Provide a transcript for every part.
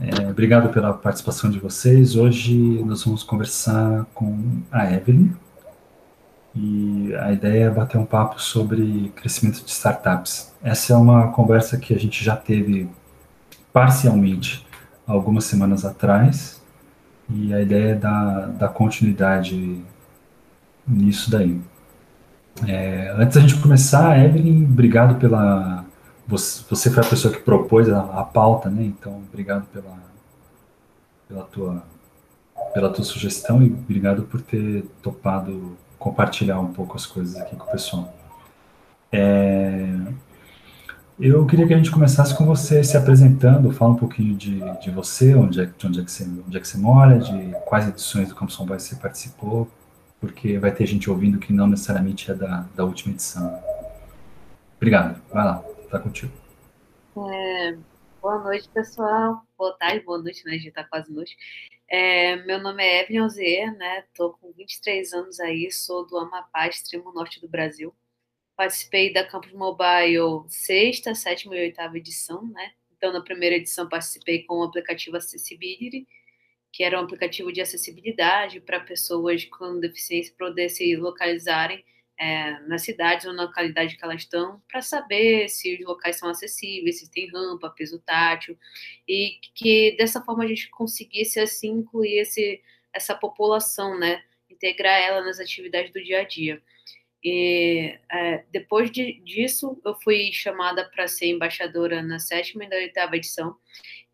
É, obrigado pela participação de vocês. Hoje nós vamos conversar com a Evelyn e a ideia é bater um papo sobre crescimento de startups. Essa é uma conversa que a gente já teve parcialmente algumas semanas atrás e a ideia é dar, continuidade nisso daí. É, antes da gente começar, Evelyn, obrigado pela. Você, você foi a pessoa que propôs a, a pauta, né? Então, obrigado pela, pela, tua, pela tua sugestão e obrigado por ter topado compartilhar um pouco as coisas aqui com o pessoal. É, eu queria que a gente começasse com você se apresentando, fala um pouquinho de, de você, onde é, de onde é, que você, onde é que você mora, de quais edições do Campus São você participou, porque vai ter gente ouvindo que não necessariamente é da, da última edição. Obrigado, vai lá, tá contigo. É, boa noite, pessoal. Boa tarde, boa noite, né? Gente tá quase noite. É, meu nome é Evelyn Ozier, né? Tô com 23 anos aí, sou do Amapá, extremo norte do Brasil. Participei da Campus Mobile sexta, sétima e oitava edição, né? Então, na primeira edição, participei com o aplicativo Accessibility, que era um aplicativo de acessibilidade para pessoas com deficiência poder se localizarem é, nas cidades ou na localidade que elas estão, para saber se os locais são acessíveis, se tem rampa, piso tátil, e que dessa forma a gente conseguisse assim incluir esse, essa população, né? Integrar ela nas atividades do dia a dia. E é, depois de, disso, eu fui chamada para ser embaixadora na sétima e na oitava edição.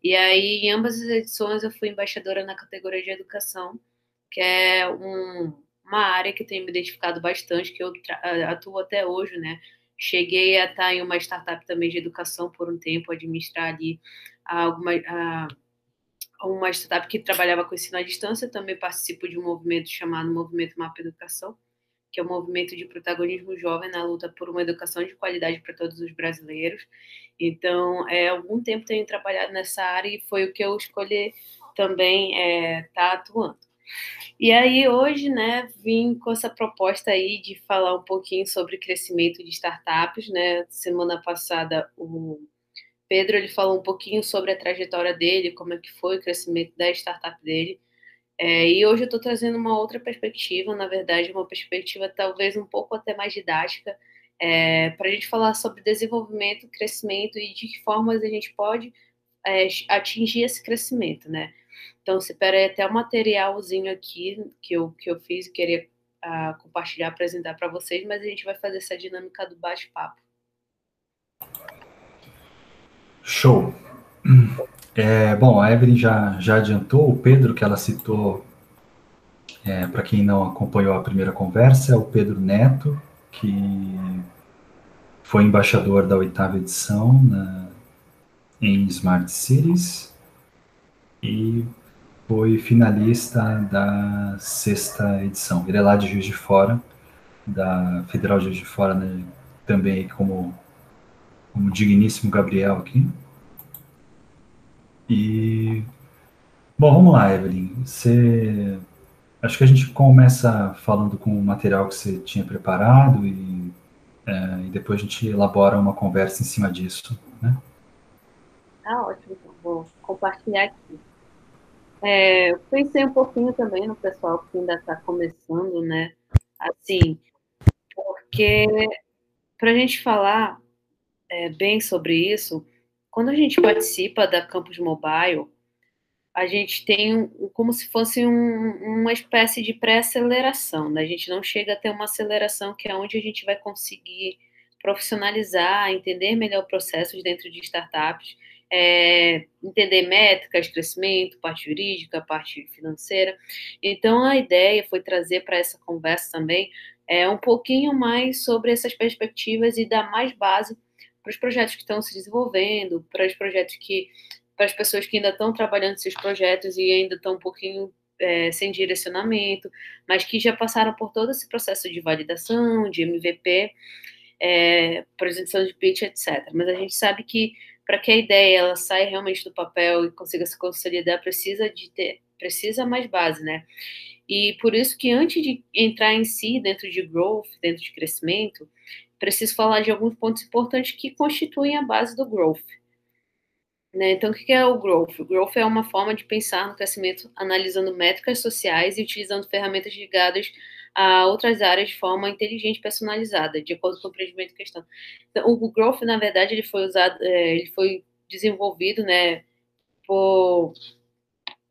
E aí, em ambas as edições, eu fui embaixadora na categoria de educação, que é um, uma área que tenho me identificado bastante, que eu atuo até hoje, né? Cheguei a estar em uma startup também de educação por um tempo, administrar ali alguma, uma startup que trabalhava com ensino à distância. Também participo de um movimento chamado Movimento Mapa Educação, que é um movimento de protagonismo jovem na luta por uma educação de qualidade para todos os brasileiros. Então, é, algum tempo tenho trabalhado nessa área e foi o que eu escolhi também estar é, tá atuando. E aí, hoje, né, vim com essa proposta aí de falar um pouquinho sobre crescimento de startups, né? Semana passada, o Pedro ele falou um pouquinho sobre a trajetória dele, como é que foi o crescimento da startup dele. É, e hoje eu estou trazendo uma outra perspectiva, na verdade, uma perspectiva talvez um pouco até mais didática, é, para a gente falar sobre desenvolvimento, crescimento e de que formas a gente pode é, atingir esse crescimento, né? Então, separei até um materialzinho aqui que eu, que eu fiz e queria uh, compartilhar, apresentar para vocês, mas a gente vai fazer essa dinâmica do bate-papo. Show! É, bom, a Evelyn já, já adiantou, o Pedro que ela citou, é, para quem não acompanhou a primeira conversa, é o Pedro Neto, que foi embaixador da oitava edição na, em Smart Cities e foi finalista da sexta edição. Ele é lá de Juiz de Fora, da Federal de Juiz de Fora, né? também como, como digníssimo Gabriel aqui. E bom, vamos lá, Evelyn. Você acho que a gente começa falando com o material que você tinha preparado e, é, e depois a gente elabora uma conversa em cima disso, né? Ah, ótimo. Então, vou compartilhar aqui. É, pensei um pouquinho também no pessoal que ainda está começando, né? Assim, porque para a gente falar é, bem sobre isso, quando a gente participa da Campus Mobile, a gente tem um, como se fosse um, uma espécie de pré-aceleração, né? A gente não chega a ter uma aceleração que é onde a gente vai conseguir profissionalizar, entender melhor processos dentro de startups, é, entender métricas, crescimento, parte jurídica, parte financeira. Então, a ideia foi trazer para essa conversa também é, um pouquinho mais sobre essas perspectivas e dar mais base para os projetos que estão se desenvolvendo, para os projetos que para as pessoas que ainda estão trabalhando seus projetos e ainda estão um pouquinho é, sem direcionamento, mas que já passaram por todo esse processo de validação, de MVP, é, apresentação de pitch, etc. Mas a gente sabe que para que a ideia ela saia realmente do papel e consiga se consolidar, precisa de ter, precisa mais base, né? E por isso que antes de entrar em si dentro de growth, dentro de crescimento, preciso falar de alguns pontos importantes que constituem a base do growth. Né? Então, o que é o growth? O growth é uma forma de pensar no crescimento analisando métricas sociais e utilizando ferramentas ligadas a outras áreas de forma inteligente personalizada, de acordo com o empreendimento em questão. Então, o growth, na verdade, ele foi usado, é, ele foi desenvolvido, né, por,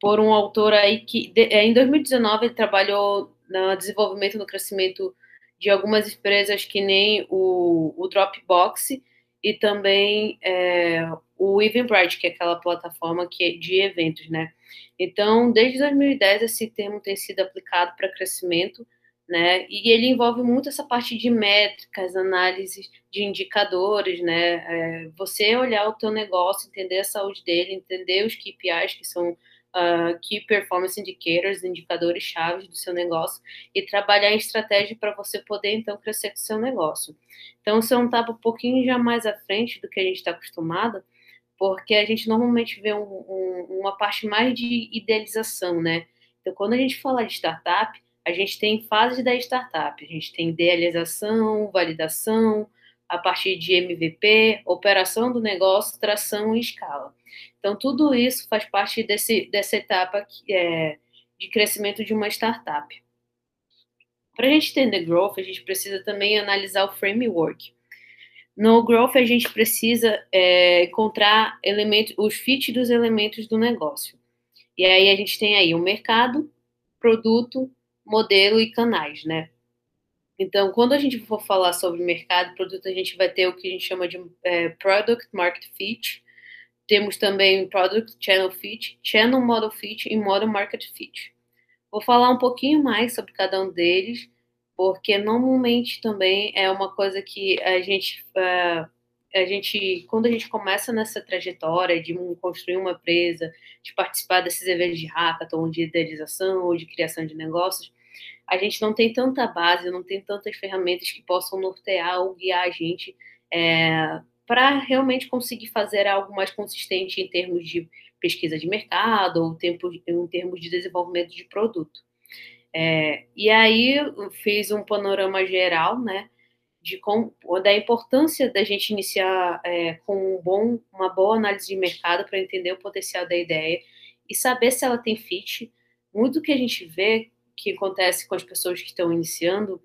por um autor aí que, é, em 2019, ele trabalhou no desenvolvimento, no crescimento de algumas empresas que nem o, o Dropbox e também é, o Eventbrite, que é aquela plataforma que é de eventos, né? Então, desde 2010 esse termo tem sido aplicado para crescimento, né? E ele envolve muito essa parte de métricas, análise de indicadores, né? É, você olhar o teu negócio, entender a saúde dele, entender os KPIs que são uh, Key Performance Indicators, indicadores chaves do seu negócio, e trabalhar em estratégia para você poder, então, crescer com o seu negócio. Então, você não estava um pouquinho já mais à frente do que a gente está acostumado, porque a gente normalmente vê um, um, uma parte mais de idealização, né? Então, quando a gente fala de startup, a gente tem fases da startup, a gente tem idealização, validação, a partir de MVP, operação do negócio, tração e escala. Então, tudo isso faz parte desse, dessa etapa que, é, de crescimento de uma startup. Para a gente entender growth, a gente precisa também analisar o framework. No growth, a gente precisa é, encontrar elementos, os fit dos elementos do negócio. E aí a gente tem aí o mercado, produto, modelo e canais, né? Então, quando a gente for falar sobre mercado produto, a gente vai ter o que a gente chama de é, Product Market Fit. Temos também Product Channel Fit, Channel Model Fit e Model Market Fit. Vou falar um pouquinho mais sobre cada um deles, porque normalmente também é uma coisa que a gente, uh, a gente, quando a gente começa nessa trajetória de construir uma empresa, de participar desses eventos de hackathon, de idealização ou de criação de negócios, a gente não tem tanta base, não tem tantas ferramentas que possam nortear ou guiar a gente é, para realmente conseguir fazer algo mais consistente em termos de pesquisa de mercado ou tempo, em termos de desenvolvimento de produto. É, e aí fiz um panorama geral, né, de com, da importância da gente iniciar é, com um bom, uma boa análise de mercado para entender o potencial da ideia e saber se ela tem fit. Muito que a gente vê que acontece com as pessoas que estão iniciando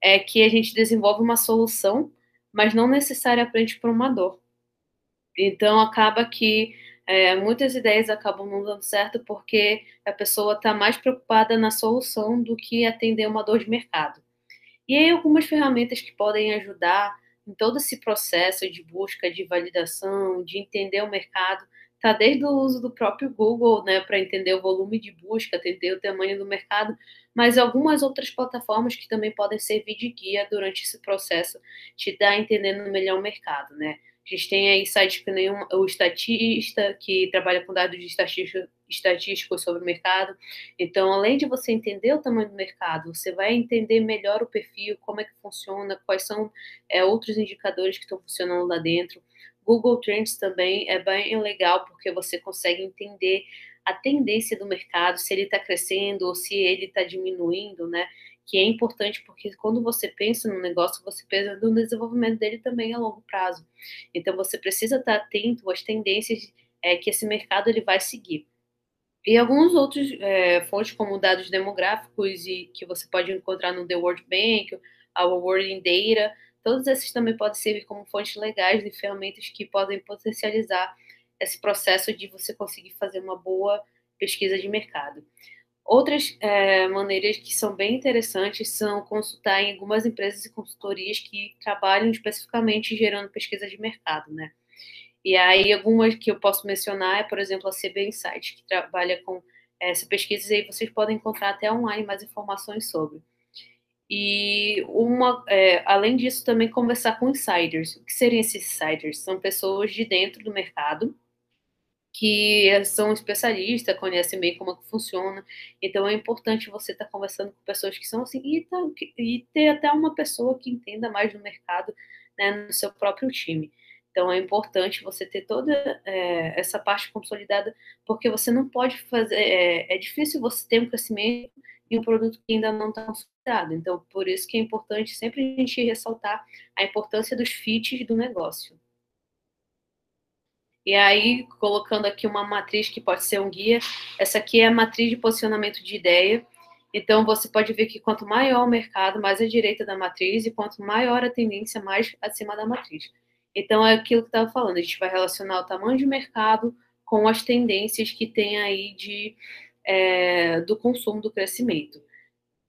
é que a gente desenvolve uma solução, mas não necessariamente para uma dor. Então, acaba que é, muitas ideias acabam não dando certo porque a pessoa está mais preocupada na solução do que atender uma dor de mercado. E aí, algumas ferramentas que podem ajudar em todo esse processo de busca, de validação, de entender o mercado, tá desde o uso do próprio Google, né, para entender o volume de busca, entender o tamanho do mercado, mas algumas outras plataformas que também podem servir de guia durante esse processo, te dar entendendo melhor o mercado, né? A gente tem aí sites que nem o Estatista, que trabalha com dados de estatísticos sobre o mercado. Então, além de você entender o tamanho do mercado, você vai entender melhor o perfil, como é que funciona, quais são é, outros indicadores que estão funcionando lá dentro. Google Trends também é bem legal porque você consegue entender a tendência do mercado, se ele está crescendo ou se ele está diminuindo, né? Que é importante porque quando você pensa no negócio, você pensa no desenvolvimento dele também a longo prazo. Então você precisa estar tá atento às tendências é, que esse mercado ele vai seguir. E alguns outros é, fontes, como dados demográficos, e que você pode encontrar no The World Bank, a World in Data, Todos esses também podem servir como fontes legais de ferramentas que podem potencializar esse processo de você conseguir fazer uma boa pesquisa de mercado. Outras é, maneiras que são bem interessantes são consultar em algumas empresas e consultorias que trabalham especificamente gerando pesquisa de mercado, né? E aí algumas que eu posso mencionar é, por exemplo, a CB Insight, que trabalha com essa pesquisa e aí vocês podem encontrar até online mais informações sobre. E uma, é, além disso, também conversar com insiders. O que seriam esses insiders? São pessoas de dentro do mercado que são especialistas, conhecem bem como é funciona. Então é importante você estar tá conversando com pessoas que são assim e, tá, e, ter até uma pessoa que entenda mais do mercado né, no seu próprio time. Então é importante você ter toda é, essa parte consolidada, porque você não pode fazer. É, é, difícil você ter um crescimento em um produto que ainda não está consolidado. Então, por isso que é importante sempre a gente ressaltar a importância dos fits do negócio. E aí, colocando aqui uma matriz que pode ser um guia, essa aqui é a matriz de posicionamento de ideia. Então, você pode ver que quanto maior o mercado, mais à direita da matriz, e quanto maior a tendência, mais acima da matriz. Então, é aquilo que estava falando, a gente vai relacionar o tamanho de mercado com as tendências que tem aí de, é, do consumo, do crescimento.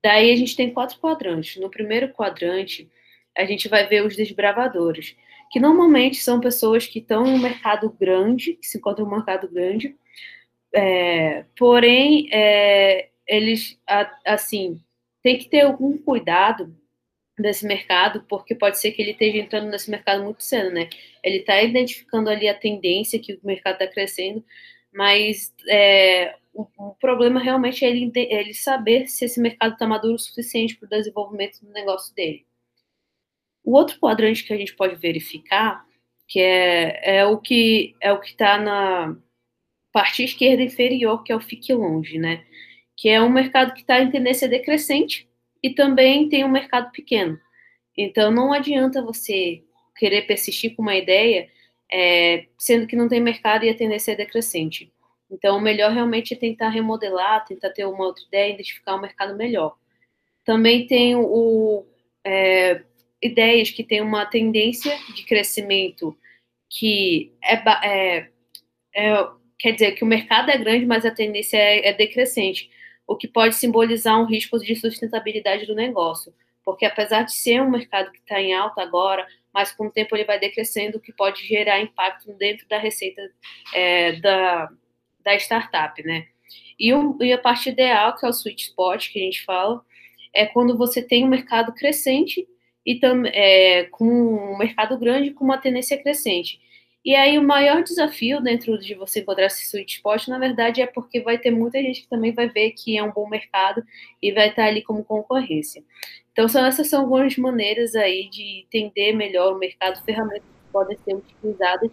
Daí, a gente tem quatro quadrantes. No primeiro quadrante, a gente vai ver os desbravadores que normalmente são pessoas que estão em um mercado grande, que se encontram em um mercado grande, é, porém, é, eles, assim, tem que ter algum cuidado desse mercado, porque pode ser que ele esteja entrando nesse mercado muito cedo, né? Ele está identificando ali a tendência que o mercado está crescendo, mas é, o, o, problema realmente é ele, ele saber se esse mercado está maduro o suficiente para o desenvolvimento do negócio dele. O outro quadrante que a gente pode verificar, que é, é o que é o que está na parte esquerda inferior, que é o fique longe, né? Que é um mercado que está em tendência decrescente e também tem um mercado pequeno. Então não adianta você querer persistir com uma ideia, é, sendo que não tem mercado e a tendência é decrescente. Então, o melhor realmente é tentar remodelar, tentar ter uma outra ideia, identificar um mercado melhor. Também tem o, é, ideias que têm uma tendência de crescimento que é, é, é, quer dizer que o mercado é grande, mas a tendência é, é decrescente, o que pode simbolizar um risco de sustentabilidade do negócio, porque apesar de ser um mercado que está em alta agora, mas com o tempo ele vai decrescendo, o que pode gerar impacto dentro da receita é, da, da startup, né? E, o, e a parte ideal, que é o sweet spot que a gente fala, é quando você tem um mercado crescente e tam, é, com um mercado grande com uma tendência crescente. E aí o maior desafio dentro de você encontrar esse sweet spot, na verdade, é porque vai ter muita gente que também vai ver que é um bom mercado e vai estar ali como concorrência. Então, são, essas são algumas maneiras aí de entender melhor o mercado, ferramentas que podem ser utilizadas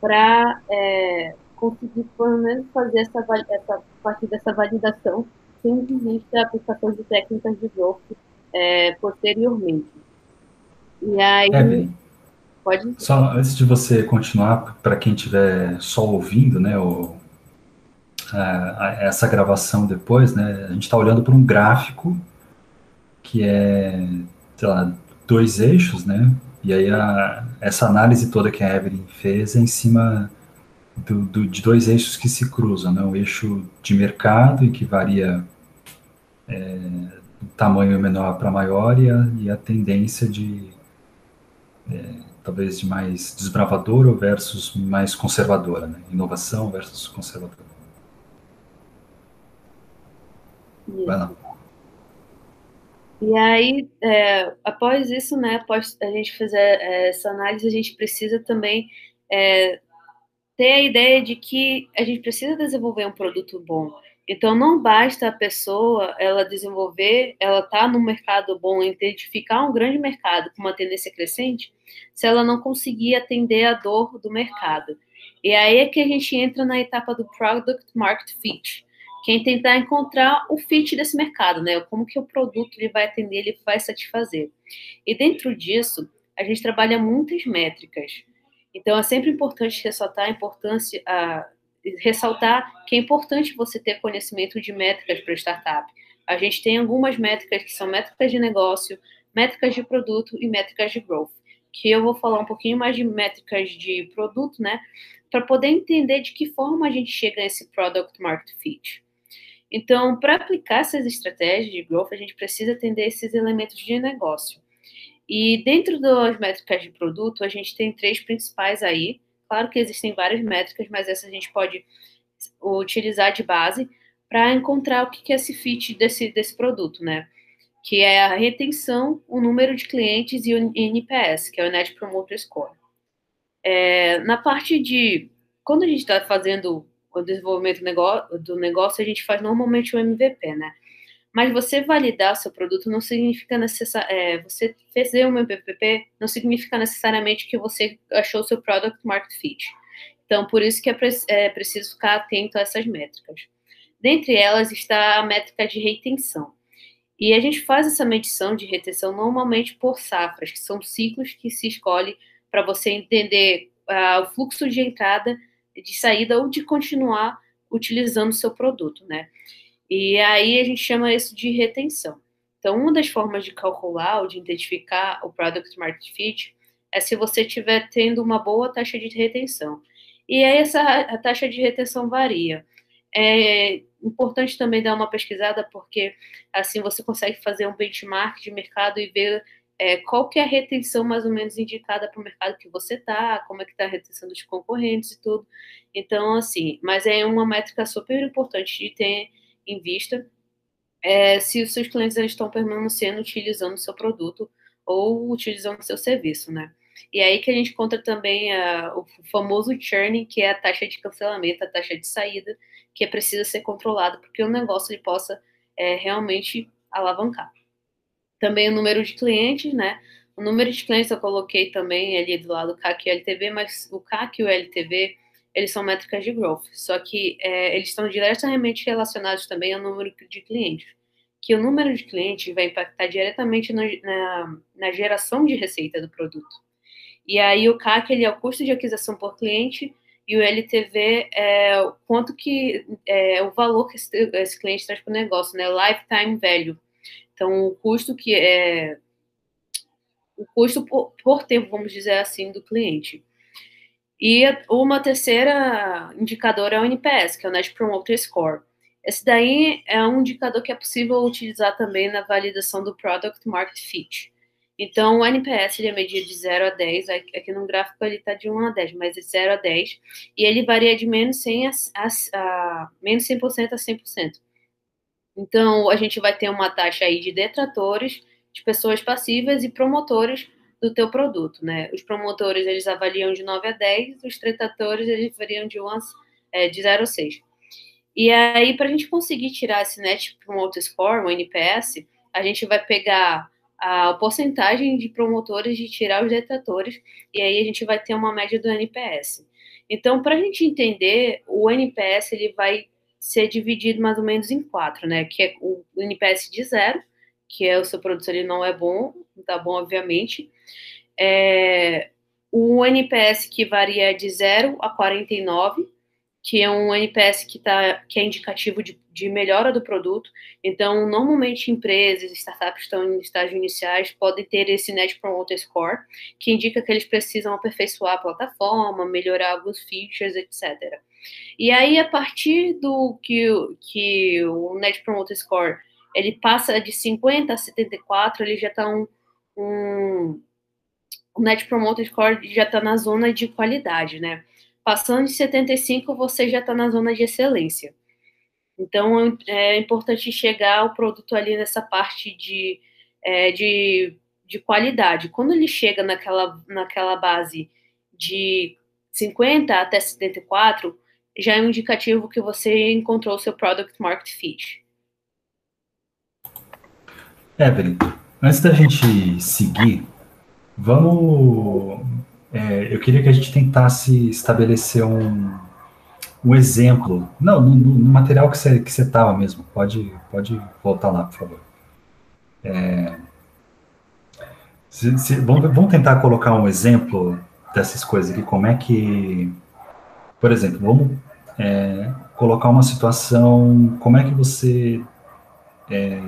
para é, conseguir, pelo menos, fazer essa, essa parte dessa validação sem existe a aplicação de técnicas de growth é, posteriormente. E aí. É, pode. Só antes de você continuar, para quem estiver só ouvindo, né, o, a, a, essa gravação depois, né, a gente está olhando para um gráfico que é, sei lá, dois eixos, né? E aí a, essa análise toda que a Evelyn fez é em cima do, do, de dois eixos que se cruzam, né? O eixo de mercado, em que varia é, tamanho menor para maior, e a, e a tendência de é, talvez de mais desbravadora versus mais conservadora, né? inovação versus conservadora. Vai lá. E aí, é, após isso, né, após a gente fazer é, essa análise, a gente precisa também é, ter a ideia de que a gente precisa desenvolver um produto bom. Então não basta a pessoa ela desenvolver, ela tá no mercado bom, identificar um grande mercado com uma tendência crescente, se ela não conseguir atender a dor do mercado. E aí é que a gente entra na etapa do product market fit, que é tentar encontrar o fit desse mercado, né? Como que o produto ele vai atender, ele vai satisfazer. E dentro disso, a gente trabalha muitas métricas. Então é sempre importante ressaltar a importância a ressaltar que é importante você ter conhecimento de métricas para startup. A gente tem algumas métricas que são métricas de negócio, métricas de produto e métricas de growth, que eu vou falar um pouquinho mais de métricas de produto, né, para poder entender de que forma a gente chega nesse product market fit. Então, para aplicar essas estratégias de growth, a gente precisa entender esses elementos de negócio. E dentro das métricas de produto, a gente tem três principais aí, Claro que existem várias métricas, mas essa a gente pode utilizar de base para encontrar o que é esse fit desse, desse produto, né? Que é a retenção, o número de clientes e o NPS, que é o Net Promoter Score. É, na parte de quando a gente está fazendo o desenvolvimento do negócio, a gente faz normalmente o MVP, né? Mas você validar seu produto não significa necessariamente. É, você fazer um MVP não significa necessariamente que você achou seu product market fit. Então, por isso que é, pre é preciso ficar atento a essas métricas. Dentre elas está a métrica de retenção. E a gente faz essa medição de retenção normalmente por safras, que são ciclos que se escolhe para você entender uh, o fluxo de entrada, de saída ou de continuar utilizando o seu produto, né? E aí a gente chama isso de retenção. Então, uma das formas de calcular ou de identificar o Product Market Fit é se você estiver tendo uma boa taxa de retenção. E aí essa taxa de retenção varia. É importante também dar uma pesquisada, porque assim você consegue fazer um benchmark de mercado e ver é, qual que é a retenção mais ou menos indicada para o mercado que você está, como é que está a retenção dos concorrentes e tudo. Então, assim, mas é uma métrica super importante de ter em vista é, se os seus clientes estão permanecendo utilizando o seu produto ou utilizando o seu serviço, né? E aí que a gente conta também a, o famoso churn, que é a taxa de cancelamento, a taxa de saída, que é precisa ser controlado para que o negócio ele possa é, realmente alavancar. Também o número de clientes, né? O número de clientes eu coloquei também ali do lado do CAC e LTV, mas o CAC e o LTV, eles são métricas de growth, só que é, eles estão diretamente relacionados também ao número de clientes, que o número de clientes vai impactar diretamente no, na, na geração de receita do produto. E aí o CAC ele é o custo de aquisição por cliente e o LTV é o quanto que é o valor que esse, esse cliente traz para o negócio, né? Lifetime value. Então, o custo que é o custo por, por tempo, vamos dizer assim, do cliente. E uma terceira indicador é o NPS, que é o Net Promoter Score. Esse daí é um indicador que é possível utilizar também na validação do Product Market Fit. Então, o NPS ele é medido de 0 a 10, aqui no gráfico ele está de 1 a 10, mas de 0 a 10, e ele varia de menos 100 a, a, a menos 100% a 100%. Então, a gente vai ter uma taxa aí de detratores, de pessoas passivas e promotores do teu produto, né? Os promotores, eles avaliam de 9 a 10, os detratores, eles avaliam de, 1 a, é, de 0 a 6. E aí, para a gente conseguir tirar esse Net Promoter Score, o NPS, a gente vai pegar a porcentagem de promotores de tirar os detratores, e aí a gente vai ter uma média do NPS. Então, para a gente entender, o NPS ele vai ser dividido mais ou menos em quatro, né? Que é o NPS de zero, que é o seu produto ele não é bom, não tá bom, obviamente. É, o NPS que varia de 0 a 49, que é um NPS que, tá, que é indicativo de, de melhora do produto. Então, normalmente, empresas, startups que estão em estágios iniciais podem ter esse Net Promoter Score, que indica que eles precisam aperfeiçoar a plataforma, melhorar alguns features, etc. E aí, a partir do que, que o Net Promoter Score ele passa de 50 a 74, ele já está um, um o Net Promoter Score já está na zona de qualidade, né? Passando de 75, você já está na zona de excelência. Então, é importante chegar o produto ali nessa parte de, é, de, de qualidade. Quando ele chega naquela, naquela base de 50 até 74, já é um indicativo que você encontrou o seu Product Market Fit. Evelyn, antes da gente seguir, vamos. É, eu queria que a gente tentasse estabelecer um, um exemplo. Não, no, no material que você que estava mesmo. Pode, pode voltar lá, por favor. É, se, se, vamos, vamos tentar colocar um exemplo dessas coisas aqui. Como é que. Por exemplo, vamos é, colocar uma situação, como é que você, é,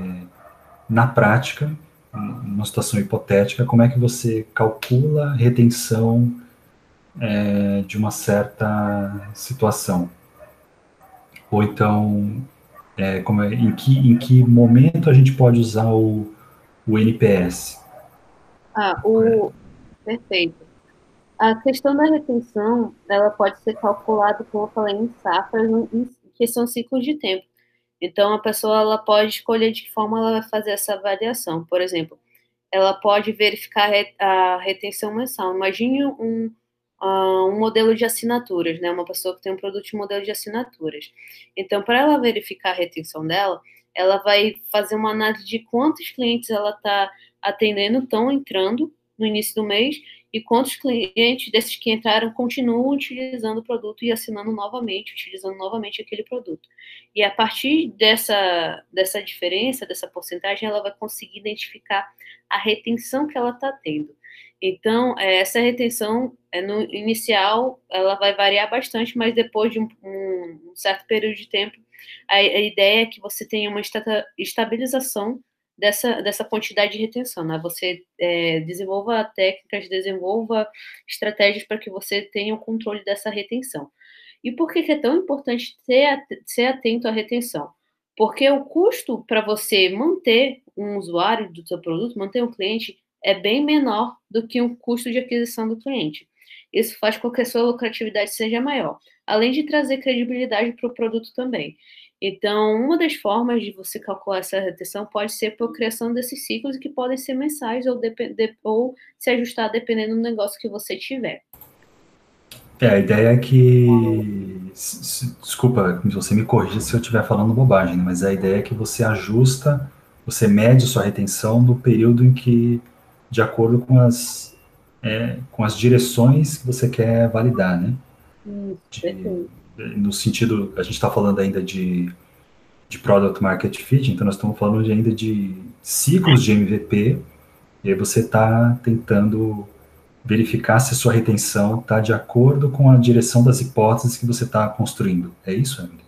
na prática, numa situação hipotética, como é que você calcula retenção é, de uma certa situação? Ou então, é, como é, em, que, em que momento a gente pode usar o, o NPS? Ah, o... Perfeito. A questão da retenção, ela pode ser calculada, como eu falei, em safras, que são ciclos de tempo. Então, a pessoa ela pode escolher de que forma ela vai fazer essa avaliação. Por exemplo, ela pode verificar a retenção mensal. Imagine um, uh, um modelo de assinaturas, né? Uma pessoa que tem um produto de modelo de assinaturas. Então, para ela verificar a retenção dela, ela vai fazer uma análise de quantos clientes ela está atendendo estão entrando no início do mês e quantos clientes desses que entraram continuam utilizando o produto e assinando novamente, utilizando novamente aquele produto. E a partir dessa, dessa diferença, dessa porcentagem, ela vai conseguir identificar a retenção que ela está tendo. Então, é, essa retenção, é, no inicial, ela vai variar bastante, mas depois de um, um certo período de tempo, a, a, ideia é que você tenha uma estabilização dessa, dessa quantidade de retenção, né? Você é, desenvolva técnicas, desenvolva estratégias para que você tenha o controle dessa retenção. E por que, que é tão importante ser, ser atento à retenção? Porque o custo para você manter um usuário do seu produto, manter um cliente, é bem menor do que o custo de aquisição do cliente. Isso faz com que a sua lucratividade seja maior, além de trazer credibilidade para o produto também. Então, uma das formas de você calcular essa retenção pode ser por criação desses ciclos que podem ser mensais ou, ou se ajustar dependendo do negócio que você tiver. É, a ideia é que. Desculpa, você me corrija se eu estiver falando bobagem, né? mas a ideia é que você ajusta, você mede sua retenção no período em que, de acordo com as, é, com as direções que você quer validar, né? Isso, no sentido, a gente está falando ainda de, de Product Market Fit, então nós estamos falando de, ainda de ciclos de MVP, e aí você está tentando verificar se a sua retenção está de acordo com a direção das hipóteses que você está construindo. É isso, Emily?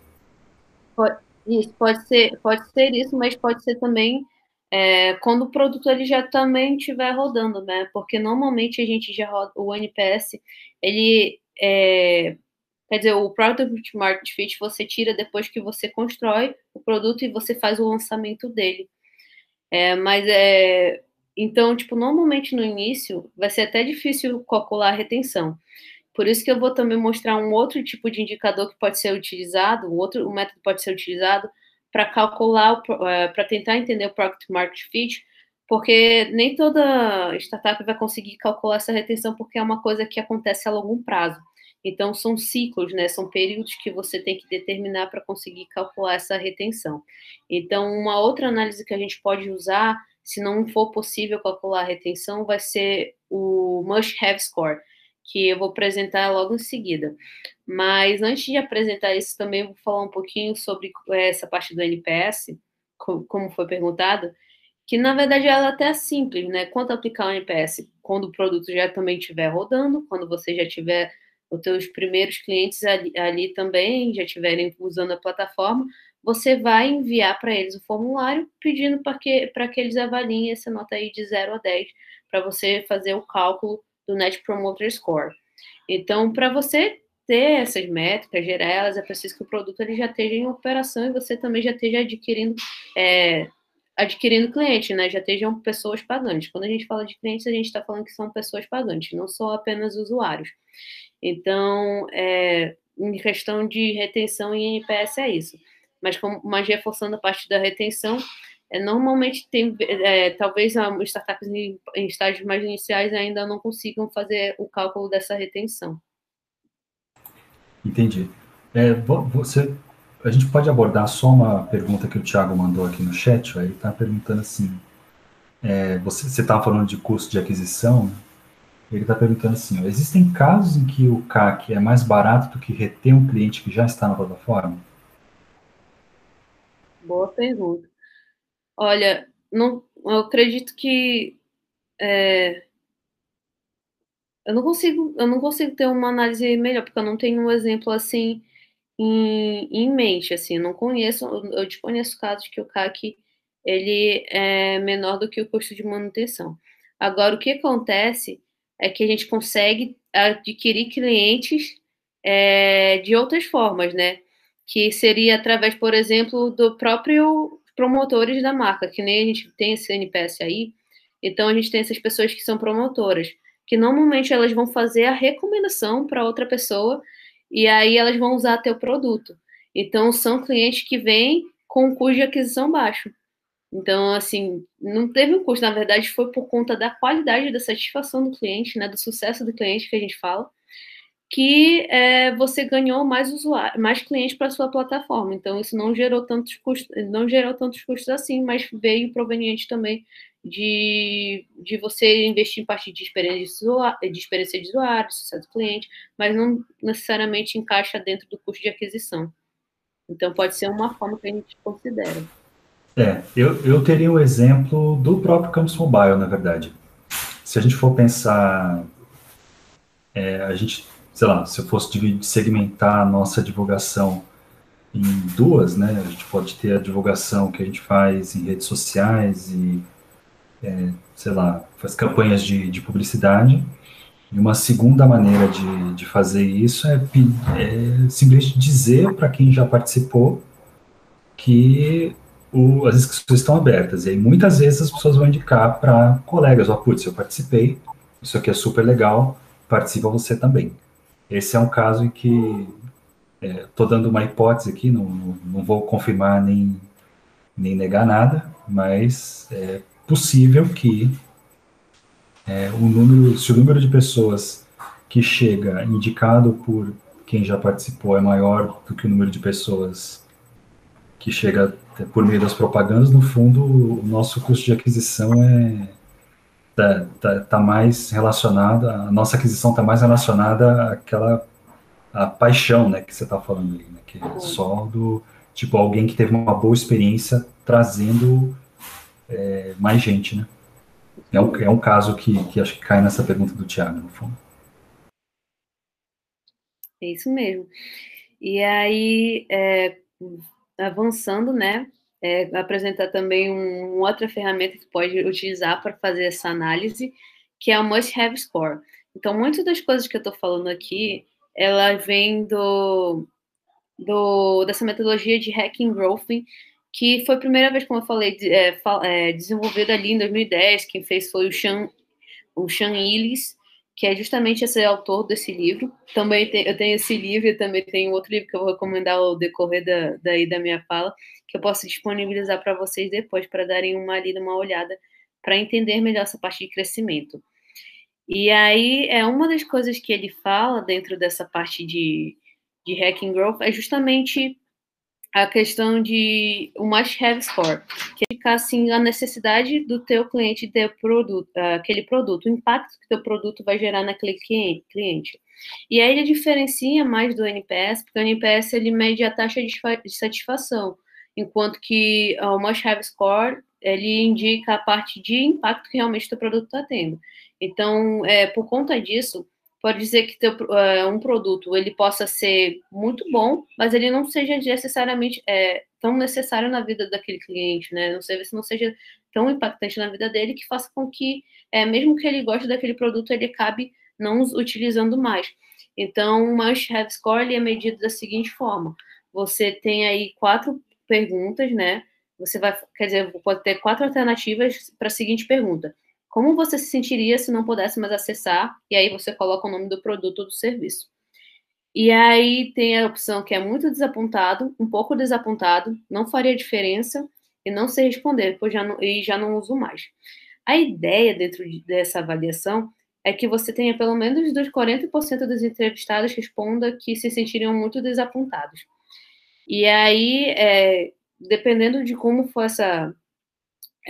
Pode, isso, pode ser, pode ser isso, mas pode ser também é, quando o produto ele já também estiver rodando, né? Porque normalmente a gente já roda, o NPS, ele é, Quer dizer, o Product Market Fit você tira depois que você constrói o produto e você faz o lançamento dele. É, mas é. Então, tipo, normalmente no início vai ser até difícil calcular a retenção. Por isso que eu vou também mostrar um outro tipo de indicador que pode ser utilizado, um outro um método pode ser utilizado para calcular, é, para tentar entender o Product Market Fit, porque nem toda startup vai conseguir calcular essa retenção, porque é uma coisa que acontece a longo prazo. Então, são ciclos, né? São períodos que você tem que determinar para conseguir calcular essa retenção. Então, uma outra análise que a gente pode usar, se não for possível calcular a retenção, vai ser o Must Have Score, que eu vou apresentar logo em seguida. Mas antes de apresentar isso, também vou falar um pouquinho sobre eh, essa parte do NPS, como foi perguntado, que na verdade ela é até simples, né? Quanto aplicar o NPS? Quando o produto já também estiver rodando, quando você já tiver os teus primeiros clientes ali, ali também já estiverem usando a plataforma, você vai enviar para eles o formulário pedindo para que, que eles avaliem essa nota aí de 0 a 10 para você fazer o cálculo do Net Promoter Score. Então, para você ter essas métricas, gerar elas, é preciso que o produto ele já esteja em operação e você também já esteja adquirindo é, adquirindo cliente, né? Já estejam pessoas pagantes. Quando a gente fala de clientes, a gente está falando que são pessoas pagantes, não são apenas usuários. Então, é, em questão de retenção em NPS é isso. Mas, como, mas reforçando a parte da retenção, é, normalmente tem, é, talvez startups em, em estágios mais iniciais ainda não consigam fazer o cálculo dessa retenção. Entendi. É, você, a gente pode abordar só uma pergunta que o Thiago mandou aqui no chat. Ele está perguntando assim: é, você estava falando de custo de aquisição, ele está perguntando assim: ó, existem casos em que o CAC é mais barato do que reter um cliente que já está na plataforma? Boa pergunta. Olha, não, eu acredito que é, eu não consigo, eu não consigo ter uma análise melhor porque eu não tenho um exemplo assim em, em mente, assim, não conheço, eu desconheço casos que o CAC ele é menor do que o custo de manutenção. Agora, o que acontece é que a gente consegue adquirir clientes é, de outras formas, né? Que seria através, por exemplo, do próprio promotores da marca, que nem a gente tem esse NPS aí. Então a gente tem essas pessoas que são promotoras, que normalmente elas vão fazer a recomendação para outra pessoa e aí elas vão usar teu produto. Então são clientes que vêm com custo de aquisição baixo. Então, assim, não teve um custo, na verdade, foi por conta da qualidade da satisfação do cliente, né, do sucesso do cliente que a gente fala. que é, você ganhou mais usuários, mais clientes para sua plataforma. Então isso não gerou tantos custos, não gerou tantos custos assim, mas veio proveniente também de, de você investir em parte de experiência, de experiência de usuário, sucesso do cliente, mas não necessariamente encaixa dentro do custo de aquisição. Então pode ser uma forma que a gente considera. É, eu, eu teria o exemplo do próprio Campus Mobile, na verdade. Se a gente for pensar, é, a gente sei lá, se eu fosse segmentar a nossa divulgação em duas, né? A gente pode ter a divulgação que a gente faz em redes sociais e, é, sei lá, faz campanhas de, de publicidade. E uma segunda maneira de, de fazer isso é, é simplesmente dizer para quem já participou que o, as inscrições estão abertas. E aí muitas vezes as pessoas vão indicar para colegas, ó, putz, eu participei, isso aqui é super legal, participa você também. Esse é um caso em que estou é, dando uma hipótese aqui, não, não, não, vou confirmar nem, nem negar nada, mas é possível que é, o número, se o número de pessoas que chega indicado por quem já participou é maior do que o número de pessoas que chega por meio das propagandas, no fundo, o nosso custo de aquisição é tá, tá, tá mais relacionada, a nossa aquisição está mais relacionada àquela a paixão, né, que você está falando ali, né, que é uhum. só do, tipo, alguém que teve uma boa experiência trazendo é, mais gente, né. É um, é um caso que, que acho que cai nessa pergunta do Tiago, no fundo. É isso mesmo. E aí, é, avançando, né, é, apresentar também um, outra ferramenta que pode utilizar para fazer essa análise, que é o Must Have Score. Então, muitas das coisas que eu estou falando aqui, ela vem do, do, dessa metodologia de Hacking Growth, que foi a primeira vez, como eu falei, é, é, desenvolvida ali em 2010. Quem fez foi o Sean, o Sean Illis, que é justamente esse autor desse livro. Também tem, eu tenho esse livro e também tenho outro livro que eu vou recomendar ao decorrer da, daí da minha fala, que eu posso disponibilizar para vocês depois, para darem uma lida, uma olhada, para entender melhor essa parte de crescimento. E aí, é uma das coisas que ele fala dentro dessa parte de, de Hacking Growth é justamente a questão de o must have score, que é ficar assim a necessidade do teu cliente ter produto, aquele produto, o impacto que teu produto vai gerar naquele cliente. E aí ele diferencia mais do NPS, porque o NPS ele mede a taxa de satisfação enquanto que o Must Have Score ele indica a parte de impacto que realmente o teu produto está tendo. Então, é, por conta disso, pode dizer que teu, uh, um produto ele possa ser muito bom, mas ele não seja necessariamente é, tão necessário na vida daquele cliente, né? Não sei se não seja tão impactante na vida dele que faça com que, é, mesmo que ele goste daquele produto, ele acabe não utilizando mais. Então, o Must Have Score é medido da seguinte forma: você tem aí quatro perguntas, né? Você vai, quer dizer, pode ter quatro alternativas para a seguinte pergunta: Como você se sentiria se não pudesse mais acessar? E aí você coloca o nome do produto ou do serviço. E aí tem a opção que é muito desapontado, um pouco desapontado, não faria diferença e não sei responder, pois já não, e já não uso mais. A ideia dentro dessa avaliação é que você tenha pelo menos dos 40% dos entrevistados responda que se sentiriam muito desapontados. E aí, é, dependendo de como for essa,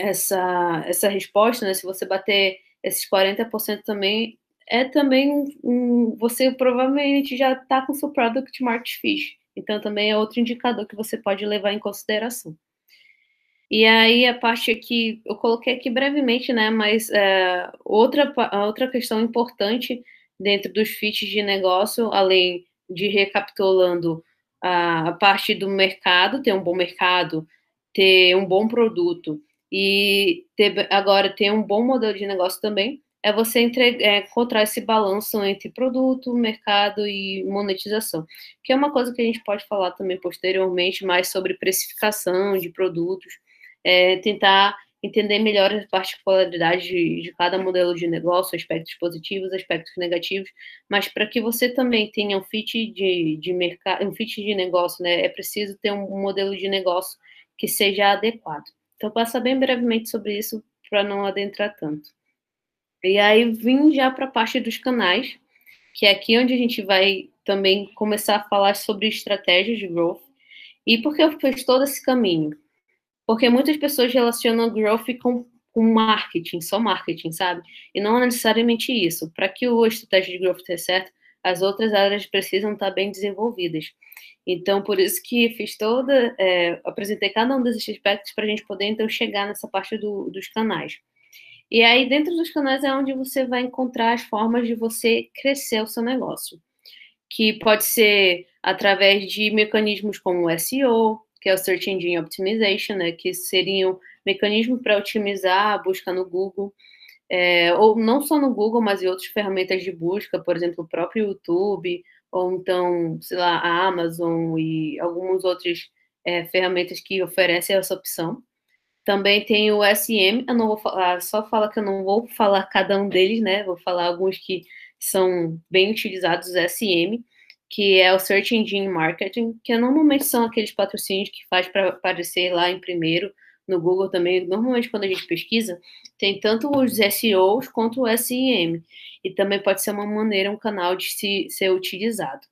essa, essa resposta, né, se você bater esses 40% também, é também um, um, você provavelmente já está com seu product market fit. Então, também é outro indicador que você pode levar em consideração. E aí, a parte aqui, eu coloquei aqui brevemente, né, mas é, outra, outra questão importante dentro dos fits de negócio, além de recapitulando a, parte do mercado, ter um bom mercado, ter um bom produto e ter, agora ter um bom modelo de negócio também, é você entregar, é, encontrar esse balanço entre produto, mercado e monetização, que é uma coisa que a gente pode falar também posteriormente mais sobre precificação de produtos, é, tentar entender melhor as particularidades de, de, cada modelo de negócio, aspectos positivos, aspectos negativos, mas para que você também tenha um fit de, de mercado, um fit de negócio, né, é preciso ter um modelo de negócio que seja adequado. Então, passa bem brevemente sobre isso para não adentrar tanto. E aí vim já para a parte dos canais. que é aqui onde a gente vai também começar a falar sobre estratégias de growth. E por que eu fiz todo esse caminho? Porque muitas pessoas relacionam growth com, com marketing, só marketing, sabe? E não é necessariamente isso. Para que o estratégia de growth dê certo, as outras áreas precisam estar bem desenvolvidas. Então, por isso que fiz toda, é, apresentei cada um desses aspectos para a gente poder, então, chegar nessa parte do, dos canais. E aí, dentro dos canais é onde você vai encontrar as formas de você crescer o seu negócio. Que pode ser através de mecanismos como o SEO, que é o Search Engine Optimization, né, que seriam mecanismos para otimizar a busca no Google, é, ou não só no Google, mas em outras ferramentas de busca, por exemplo, o próprio YouTube, ou então, sei lá, a Amazon e algumas outras é, ferramentas que oferecem essa opção. Também tem o SM, eu não vou falar, só falar que eu não vou falar cada um deles, né? Vou falar alguns que são bem utilizados, o SM, que é o Search Engine Marketing, que normalmente são aqueles patrocínios que faz para aparecer lá em primeiro, no Google também, normalmente quando a gente pesquisa, tem tanto os SEOs quanto o SEM, e também pode ser uma maneira, um canal de se, ser utilizado.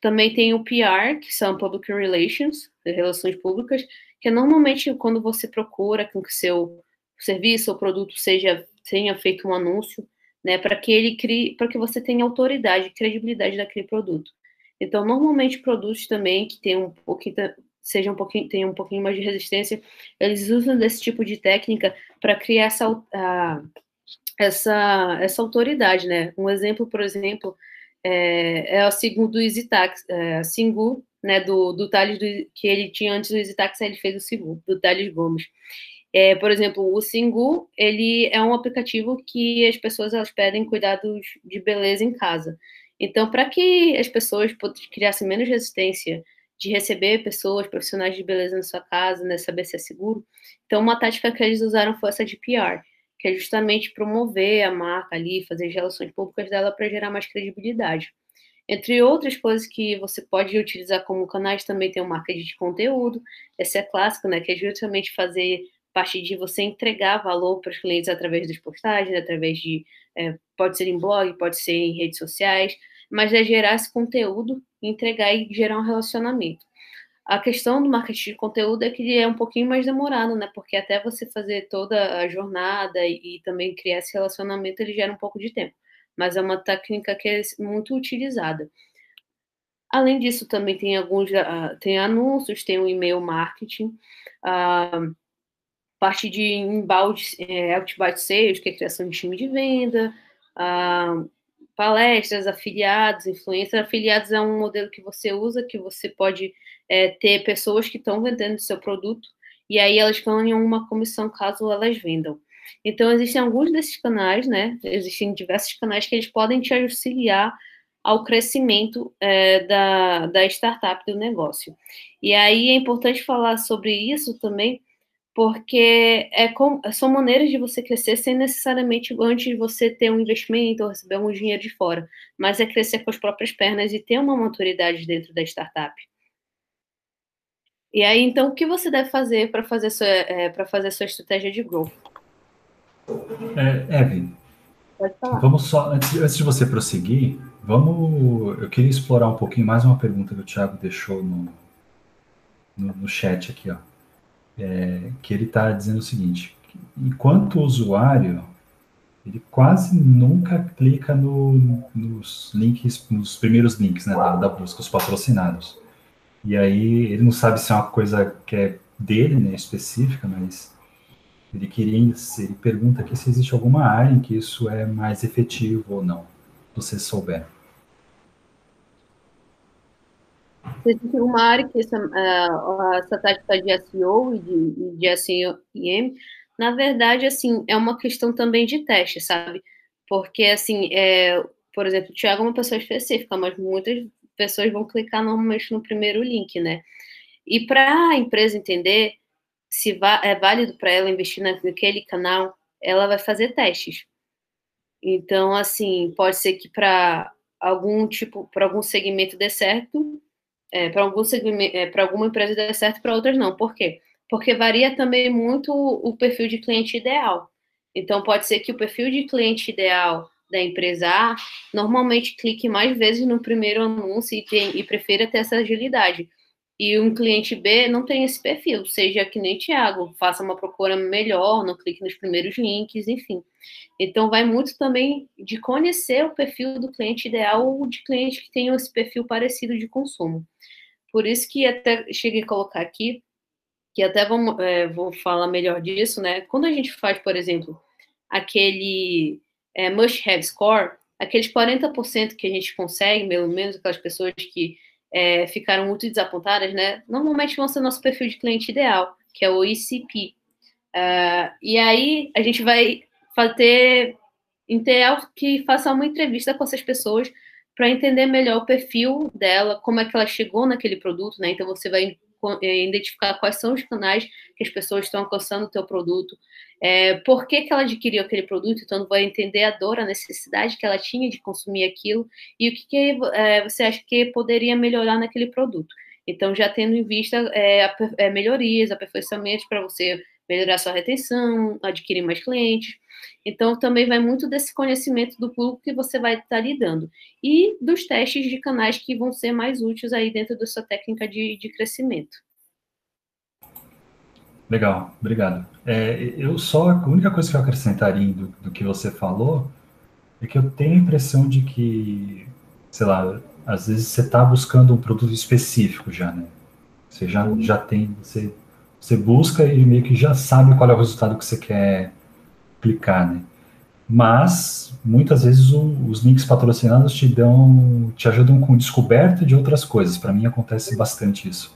Também tem o PR, que são Public Relations, relações públicas, que é normalmente quando você procura que seu serviço ou produto seja tenha feito um anúncio, né, para que ele crie, para que você tenha autoridade, credibilidade daquele produto. Então, normalmente produtos também que tem um pouquinho seja um pouquinho tenham um pouquinho mais de resistência, eles usam desse tipo de técnica para criar essa, uh, essa essa autoridade, né? Um exemplo, por exemplo, é, é o Singu do EasyTax, é, Singu né, do, do Thales, do, que ele tinha antes do EasyTax, ele fez o Singu, do Thales Gomes. É, por exemplo, o Singu, ele é um aplicativo que as pessoas elas pedem cuidados de beleza em casa. Então, para que as pessoas criassem menos resistência de receber pessoas, profissionais de beleza na sua casa, né, saber se é seguro, então uma tática que eles usaram foi essa de PR, que é justamente promover a marca ali, fazer as relações públicas dela para gerar mais credibilidade. Entre outras coisas que você pode utilizar como canais, também tem o marketing de conteúdo. Essa é clássica, né? Que é justamente fazer parte de você entregar valor para os clientes através das postagens, através de. É, pode ser em blog, pode ser em redes sociais, mas é gerar esse conteúdo, entregar e gerar um relacionamento. A questão do marketing de conteúdo é que ele é um pouquinho mais demorado, né? Porque até você fazer toda a jornada e, também criar esse relacionamento, ele gera um pouco de tempo mas é uma técnica que é muito utilizada. Além disso, também tem alguns uh, tem anúncios, tem o e-mail marketing, uh, parte de inbound, é, outbound sales, que é a criação de time de venda, uh, palestras, afiliados, influência. Afiliados é um modelo que você usa, que você pode é, ter pessoas que estão vendendo seu produto e aí elas ganham uma comissão caso elas vendam. Então, existem alguns desses canais, né? Existem diversos canais que eles podem te auxiliar ao crescimento é, da, da startup do negócio. E aí é importante falar sobre isso também, porque é com, são maneiras de você crescer sem necessariamente antes de você ter um investimento ou receber algum dinheiro de fora, mas é crescer com as próprias pernas e ter uma maturidade dentro da startup. E aí, então, o que você deve fazer para fazer, sua, é, fazer sua estratégia de growth? É, Evelyn, vamos só, antes, antes, de você prosseguir, vamos, eu queria explorar um pouquinho mais uma pergunta que o Thiago deixou no, no, no chat aqui, ó. É, que ele está dizendo o seguinte, enquanto usuário, ele quase nunca clica no, nos links, nos primeiros links né, da, da busca, os patrocinados. E aí ele não sabe se é uma coisa que é dele, né, específica, mas ele queria, ele pergunta aqui se existe alguma área em que isso é mais efetivo ou não, se você souber. Se existe uma área que essa, uh, essa tática de SEO e de, de SEM, na verdade, assim, é uma questão também de teste, sabe? Porque, assim, é, por exemplo, o Thiago é uma pessoa específica, mas muitas pessoas vão clicar normalmente no primeiro link, né? E para a empresa entender se é válido para ela investir naquele canal, ela vai fazer testes. Então, assim, pode ser que para algum tipo, para algum segmento dê certo, é, para algum segmento, é, para alguma empresa dê certo, para outras não. Por quê? Porque varia também muito o perfil de cliente ideal. Então, pode ser que o perfil de cliente ideal da empresa A, normalmente clique mais vezes no primeiro anúncio e, tem, e prefira ter essa agilidade. E um cliente B não tem esse perfil, seja que nem Thiago, faça uma procura melhor, não clique nos primeiros links, enfim. Então, vai muito também de conhecer o perfil do cliente ideal ou de cliente que tenha esse perfil parecido de consumo. Por isso que até cheguei a colocar aqui, que até vamos, é, vou falar melhor disso, né? Quando a gente faz, por exemplo, aquele é, must have score, aqueles 40% que a gente consegue, pelo menos aquelas pessoas que é, ficaram muito desapontadas, né? Normalmente vão ser nosso perfil de cliente ideal, que é o ICP. Uh, ah, e aí a gente vai fazer ideal que faça uma entrevista com essas pessoas para entender melhor o perfil dela, como é que ela chegou naquele produto, né? Então você vai é, identificar quais são os canais que as pessoas estão alcançando o teu produto, é, por que, que ela adquiriu aquele produto, então vai entender a dor, a necessidade que ela tinha de consumir aquilo e o que, que é, você acha que poderia melhorar naquele produto. Então, já tendo em vista é, é melhorias, aperfeiçoamentos para você melhorar sua retenção, adquirir mais clientes. Então, também vai muito desse conhecimento do público que você vai estar lidando. E dos testes de canais que vão ser mais úteis aí dentro da sua técnica de, de crescimento. Legal, obrigado. É, eu só, a única coisa que eu acrescentaria do, do que você falou é que eu tenho a impressão de que, sei lá, às vezes você está buscando um produto específico já, né? Você já, já tem, você, você busca e meio que já sabe qual é o resultado que você quer clicar, né? Mas muitas vezes o, os links patrocinados te dão, te ajudam com descoberta de outras coisas. Para mim acontece bastante isso,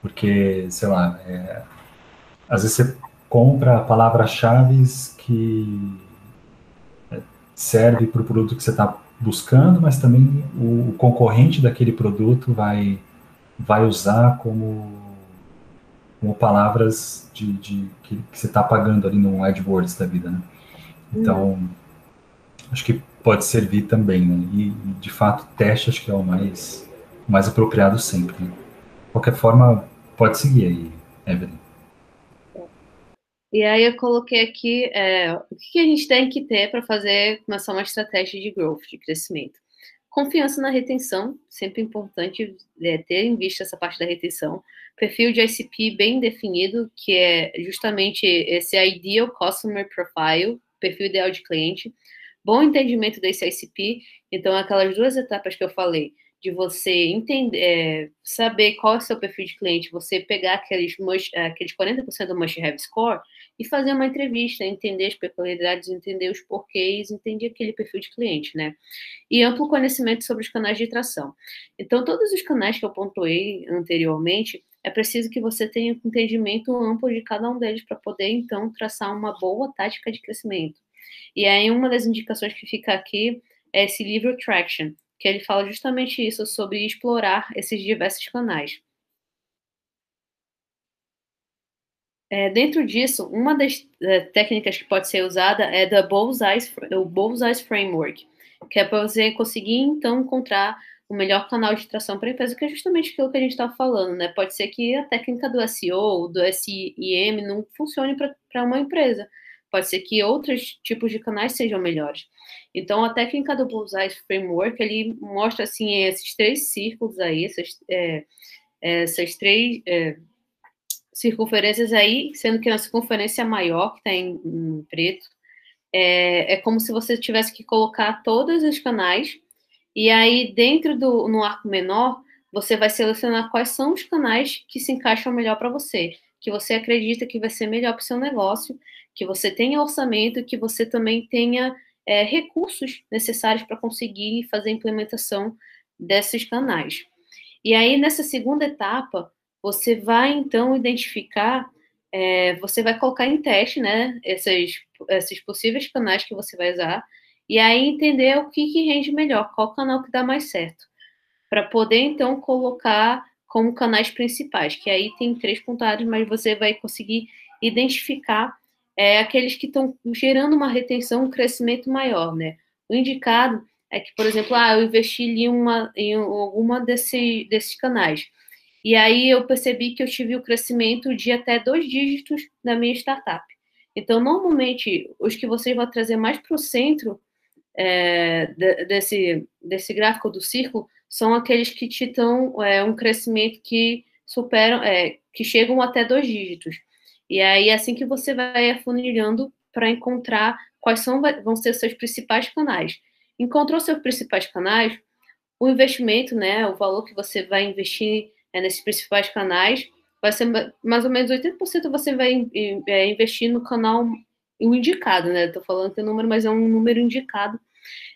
porque sei lá, é, às vezes você compra palavras-chave que é, serve para o produto que você está buscando, mas também o, o, concorrente daquele produto vai, vai usar como, como palavras de, de que, que, você está pagando ali no AdWords da vida, né? Então, acho que pode servir também, né? E, de fato, teste acho que é o mais, mais apropriado sempre. Né? De qualquer forma, pode seguir aí, Evelyn. E aí eu coloquei aqui é, o que a gente tem que ter para fazer começar uma estratégia de growth, de crescimento. Confiança na retenção, sempre importante é, ter em vista essa parte da retenção. Perfil de ICP bem definido, que é justamente esse Ideal Customer Profile, perfil ideal de cliente. Bom entendimento desse ICP, então aquelas duas etapas que eu falei, de você entender, é, saber qual é o seu perfil de cliente, você pegar aqueles, aqueles 40% do must have score e fazer uma entrevista, entender as peculiaridades, entender os porquês, entender aquele perfil de cliente, né? E amplo conhecimento sobre os canais de tração. Então, todos os canais que eu pontuei anteriormente, é preciso que você tenha um entendimento amplo de cada um deles para poder, então, traçar uma boa tática de crescimento. E aí, uma das indicações que fica aqui é esse livro Traction, que ele fala justamente isso, sobre explorar esses diversos canais. É, dentro disso, uma das é, técnicas que pode ser usada é da o Bullseye Framework, que é para você conseguir, então, encontrar o melhor canal de tração para a empresa, que é justamente aquilo que a gente estava falando, né? Pode ser que a técnica do SEO, do SIM, não funcione para uma empresa. Pode ser que outros tipos de canais sejam melhores. Então, a técnica do Bullseye Framework, ele mostra, assim, esses três círculos aí, essas, é, essas três é, circunferências aí, sendo que na circunferência maior, que está em, em, preto, é, é como se você tivesse que colocar todos os canais, e aí dentro do no arco menor, você vai selecionar quais são os canais que se encaixam melhor para você, que você acredita que vai ser melhor para o seu negócio, que você tenha orçamento, que você também tenha é, recursos necessários para conseguir fazer a implementação desses canais. E aí, nessa segunda etapa, você vai então identificar, é, você vai colocar em teste, né, esses, esses possíveis canais que você vai usar, e aí entender o que, que rende melhor, qual canal que dá mais certo, para poder então colocar como canais principais, que aí tem três pontados, mas você vai conseguir identificar é, aqueles que estão gerando uma retenção, um crescimento maior, né? O indicado é que, por exemplo, ah, eu investi em, uma, em alguma desse, desses canais. E aí eu percebi que eu tive o crescimento de até dois dígitos na minha startup. Então, normalmente, os que vocês vão trazer mais para o centro é, desse, desse gráfico do círculo são aqueles que te dão é, um crescimento que superam, é, que chegam até dois dígitos. E aí, é assim que você vai afunilhando para encontrar quais são, vão ser seus principais canais. Encontrou seus principais canais, o investimento, né, o valor que você vai investir é, nesses principais canais, vai ser mais ou menos 80% você vai é, investir no canal o indicado, né? Estou falando que é número, mas é um número indicado.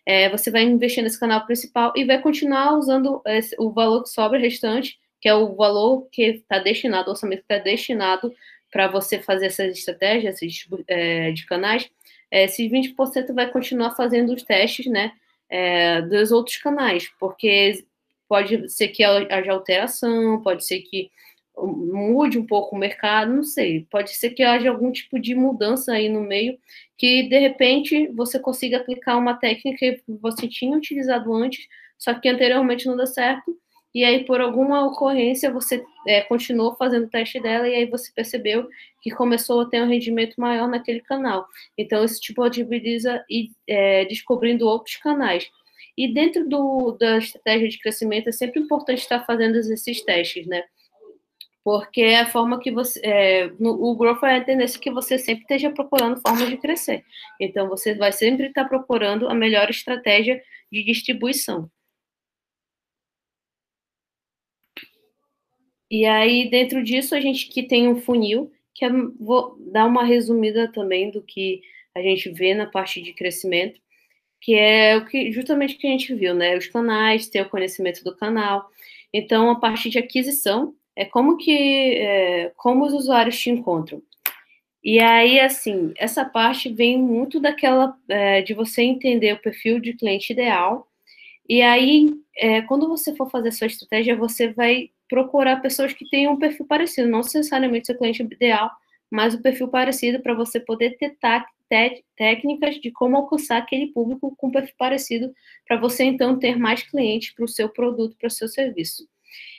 É, você vai investir nesse canal principal e vai continuar usando esse, o valor que sobra restante, que é o valor que está destinado, o orçamento que está destinado para você fazer essas estratégias é, de canais. É, esses 20% vai continuar fazendo os testes, né? É, dos outros canais, porque pode ser que haja alteração, pode ser que mude um pouco o mercado, não sei. Pode ser que haja algum tipo de mudança aí no meio que de repente você consiga aplicar uma técnica que você tinha utilizado antes, só que anteriormente não deu certo, e aí por alguma ocorrência você é, continuou fazendo o teste dela e aí você percebeu que começou a ter um rendimento maior naquele canal. Então isso te possibilita ir é, descobrindo outros canais. E dentro do, da estratégia de crescimento é sempre importante estar fazendo esses testes, né? porque é a forma que você. É, no, o growth é a tendência que você sempre esteja procurando formas de crescer. Então, você vai sempre estar procurando a melhor estratégia de distribuição. E aí, dentro disso, a gente que tem um funil, que é, vou dar uma resumida também do que a gente vê na parte de crescimento, que é o que justamente que a gente viu, né? Os canais, ter o conhecimento do canal. Então, a parte de aquisição, é como que é, como os usuários te encontram. E aí, assim, essa parte vem muito daquela é, de você entender o perfil de cliente ideal. E aí, é, quando você for fazer sua estratégia, você vai procurar pessoas que tenham um perfil parecido, não necessariamente seu cliente ideal, mas o perfil parecido para você poder ter técnicas de como alcançar aquele público com perfil parecido, para você então ter mais clientes para o seu produto, para o seu serviço.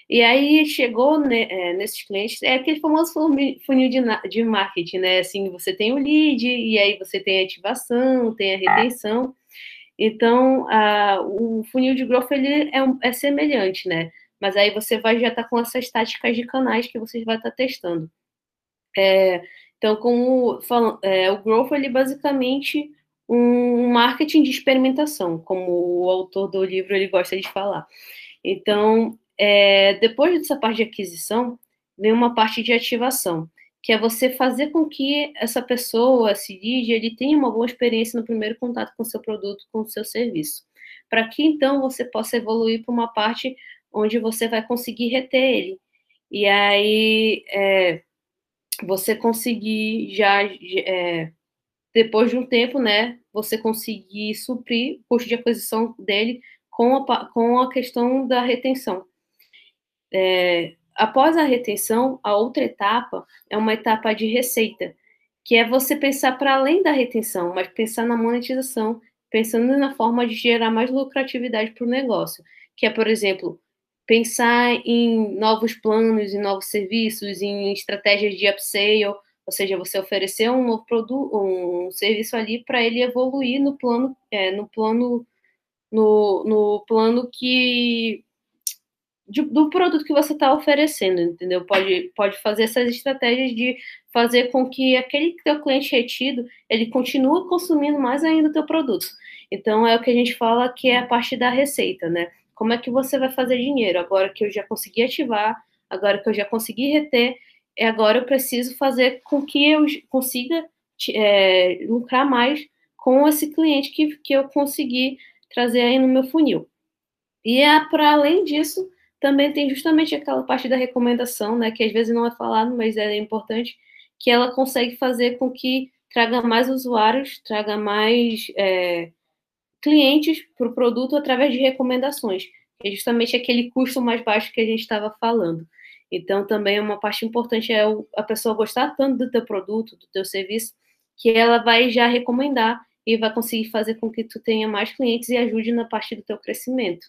E aí chegou né, é, nesses clientes, é aquele famoso funil de, de marketing, né? Assim, você tem o lead, e aí você tem a ativação, tem a retenção. Então, a, o funil de growth ele é, é semelhante, né? Mas aí você vai já estar tá com essas táticas de canais que você vai estar tá testando. É, então, como falam, é, o growth ele é basicamente um marketing de experimentação, como o autor do livro ele gosta de falar. Então, é, depois dessa parte de aquisição, vem uma parte de ativação, que é você fazer com que essa pessoa, esse lead, ele tenha uma boa experiência no primeiro contato com o seu produto, com o seu serviço. Para que então você possa evoluir para uma parte onde você vai conseguir reter ele. E aí é, você conseguir já, é, depois de um tempo, né, você conseguir suprir o custo de aquisição dele com a, com a questão da retenção. É, após a retenção, a outra etapa é uma etapa de receita, que é você pensar para além da retenção, mas pensar na monetização, pensando na forma de gerar mais lucratividade para o negócio, que é, por exemplo, pensar em novos planos, em novos serviços, em estratégias de upsale, ou seja, você oferecer um novo produto, um serviço ali para ele evoluir no plano, é, no plano, no, no plano que de, do produto que você está oferecendo, entendeu? Pode, pode fazer essas estratégias de fazer com que aquele teu cliente retido, ele continue consumindo mais ainda o teu produto. Então, é o que a gente fala que é a parte da receita, né? Como é que você vai fazer dinheiro? Agora que eu já consegui ativar, agora que eu já consegui reter, é agora eu preciso fazer com que eu consiga é, lucrar mais com esse cliente que, que eu consegui trazer aí no meu funil. E é para além disso, também tem justamente aquela parte da recomendação, né, que às vezes não é falado, mas é importante, que ela consegue fazer com que traga mais usuários, traga mais é, clientes para o produto através de recomendações, que é justamente aquele custo mais baixo que a gente estava falando. Então, também uma parte importante é a pessoa gostar tanto do teu produto, do teu serviço, que ela vai já recomendar e vai conseguir fazer com que tu tenha mais clientes e ajude na parte do teu crescimento.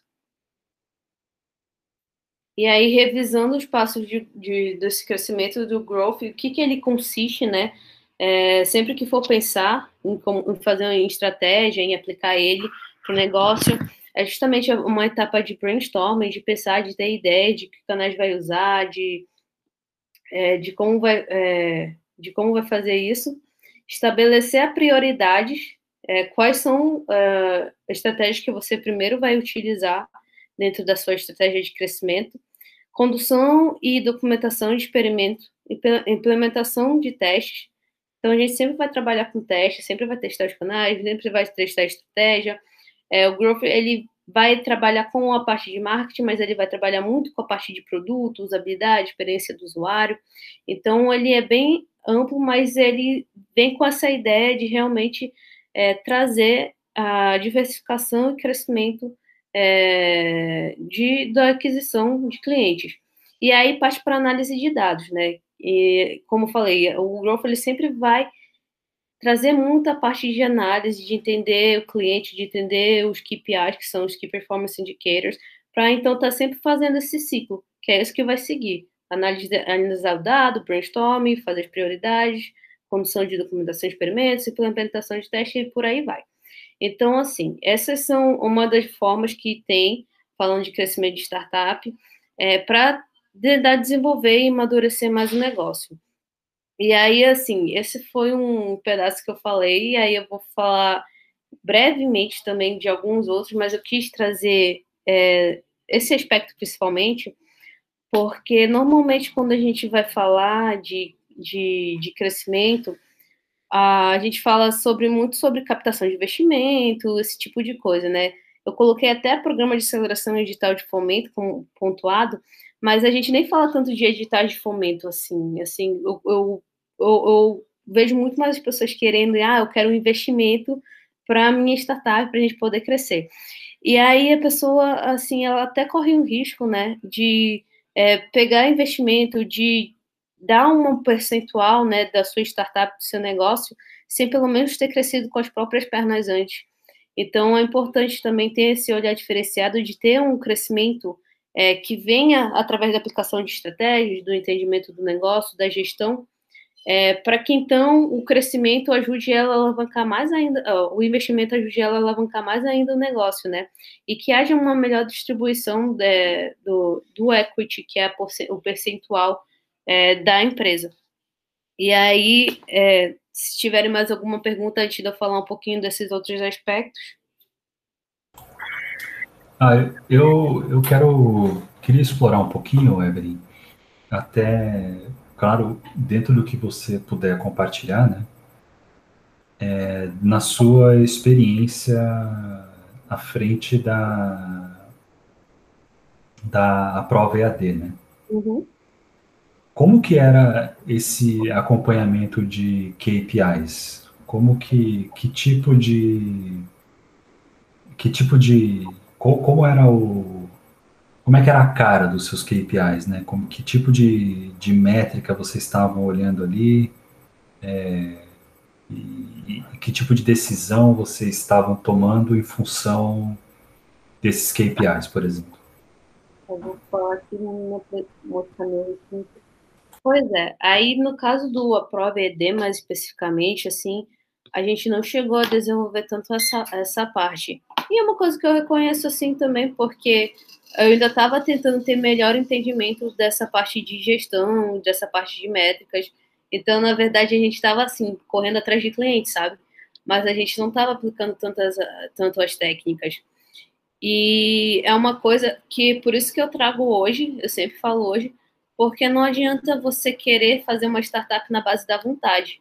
E aí, revisando os passos de, de, desse crescimento do growth, o que, que ele consiste, né? É, sempre que for pensar em, como, em fazer uma estratégia, em aplicar ele para o negócio, é justamente uma etapa de brainstorming, de pensar, de ter ideia de que canais vai usar, de, é, de, como, vai, é, de como vai fazer isso, estabelecer a prioridades, é, quais são uh, estratégias que você primeiro vai utilizar dentro da sua estratégia de crescimento, condução e documentação de experimento, implementação de testes. Então, a gente sempre vai trabalhar com testes, sempre vai testar os canais, sempre vai testar a estratégia. É, o Growth, ele vai trabalhar com a parte de marketing, mas ele vai trabalhar muito com a parte de produto, usabilidade, experiência do usuário. Então, ele é bem amplo, mas ele vem com essa ideia de realmente é, trazer a diversificação e crescimento é, de, da aquisição de clientes. E aí parte para análise de dados, né? E, como falei, o Growth ele sempre vai trazer muita parte de análise, de entender o cliente, de entender os KPIs, que são os Key Performance Indicators, para então estar tá sempre fazendo esse ciclo, que é isso que vai seguir. Análise, analisar o dado, brainstorming, fazer as prioridades, condução de documentação de experimentos, implementação de teste e por aí vai. Então, assim, essas são uma das formas que tem, falando de crescimento de startup, é, para tentar desenvolver e amadurecer mais o negócio. E aí, assim, esse foi um pedaço que eu falei, e aí eu vou falar brevemente também de alguns outros, mas eu quis trazer é, esse aspecto principalmente, porque normalmente quando a gente vai falar de, de, de crescimento, a gente fala sobre muito sobre captação de investimento, esse tipo de coisa, né? Eu coloquei até programa de aceleração digital de fomento como pontuado, mas a gente nem fala tanto de editais de fomento assim. Assim, eu, eu, eu, eu vejo muito mais as pessoas querendo, ah, eu quero um investimento para a minha startup, para a gente poder crescer. E aí a pessoa, assim, ela até corre um risco, né, de é, pegar investimento, de dar um percentual né, da sua startup, do seu negócio, sem pelo menos ter crescido com as próprias pernas antes. Então, é importante também ter esse olhar diferenciado de ter um crescimento é, que venha através da aplicação de estratégias, do entendimento do negócio, da gestão, é, para que então o crescimento ajude ela a alavancar mais ainda, o investimento ajude ela a alavancar mais ainda o negócio, né? E que haja uma melhor distribuição de, do, do equity, que é o percentual é, da empresa. E aí, é, se tiverem mais alguma pergunta antes de eu falar um pouquinho desses outros aspectos. Ah, eu, eu quero queria explorar um pouquinho, Evelyn, até, claro, dentro do que você puder compartilhar, né? É, na sua experiência à frente da, da prova EAD, né? Uhum. Como que era esse acompanhamento de KPIs? Como que, que tipo de que tipo de como era o como é que era a cara dos seus KPIs, né? Como que tipo de, de métrica vocês estavam olhando ali? É, e, e que tipo de decisão vocês estavam tomando em função desses KPIs, por exemplo? Eu vou falar aqui no meu Pois é. Aí, no caso do Aprove ED, mais especificamente, assim, a gente não chegou a desenvolver tanto essa, essa parte. E é uma coisa que eu reconheço, assim, também, porque eu ainda estava tentando ter melhor entendimento dessa parte de gestão, dessa parte de métricas. Então, na verdade, a gente estava, assim, correndo atrás de clientes, sabe? Mas a gente não estava aplicando tantas, tanto as técnicas. E é uma coisa que, por isso que eu trago hoje, eu sempre falo hoje, porque não adianta você querer fazer uma startup na base da vontade.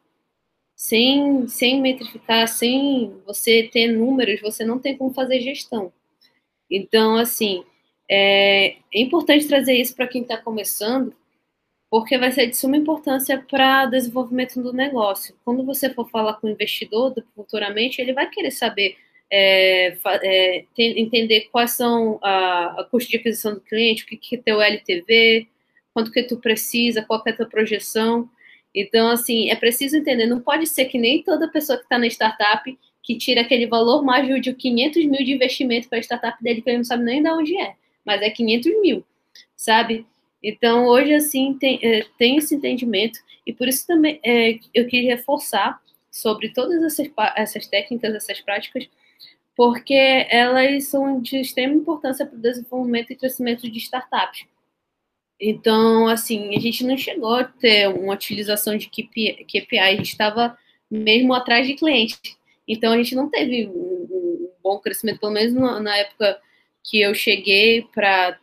Sem, sem metrificar, sem você ter números, você não tem como fazer gestão. Então, assim, é, é importante trazer isso para quem está começando, porque vai ser de suma importância para o desenvolvimento do negócio. Quando você for falar com o investidor futuramente, ele vai querer saber, é, é, entender quais são a, a custo de aquisição do cliente, o que, que é teu LTV, quanto que tu precisa, qual é a tua projeção. Então, assim, é preciso entender, não pode ser que nem toda pessoa que está na startup que tira aquele valor mágico de 500 mil de investimento para a startup dele, que ele não sabe nem de onde é, mas é 500 mil, sabe? Então, hoje, assim, tem, é, tem esse entendimento, e por isso também é, eu queria reforçar sobre todas essas, essas técnicas, essas práticas, porque elas são de extrema importância para o desenvolvimento e crescimento de startups. Então, assim, a gente não chegou a ter uma utilização de KPI, KPI a gente estava mesmo atrás de clientes. Então, a gente não teve um, um bom crescimento, pelo menos na, na época que eu cheguei para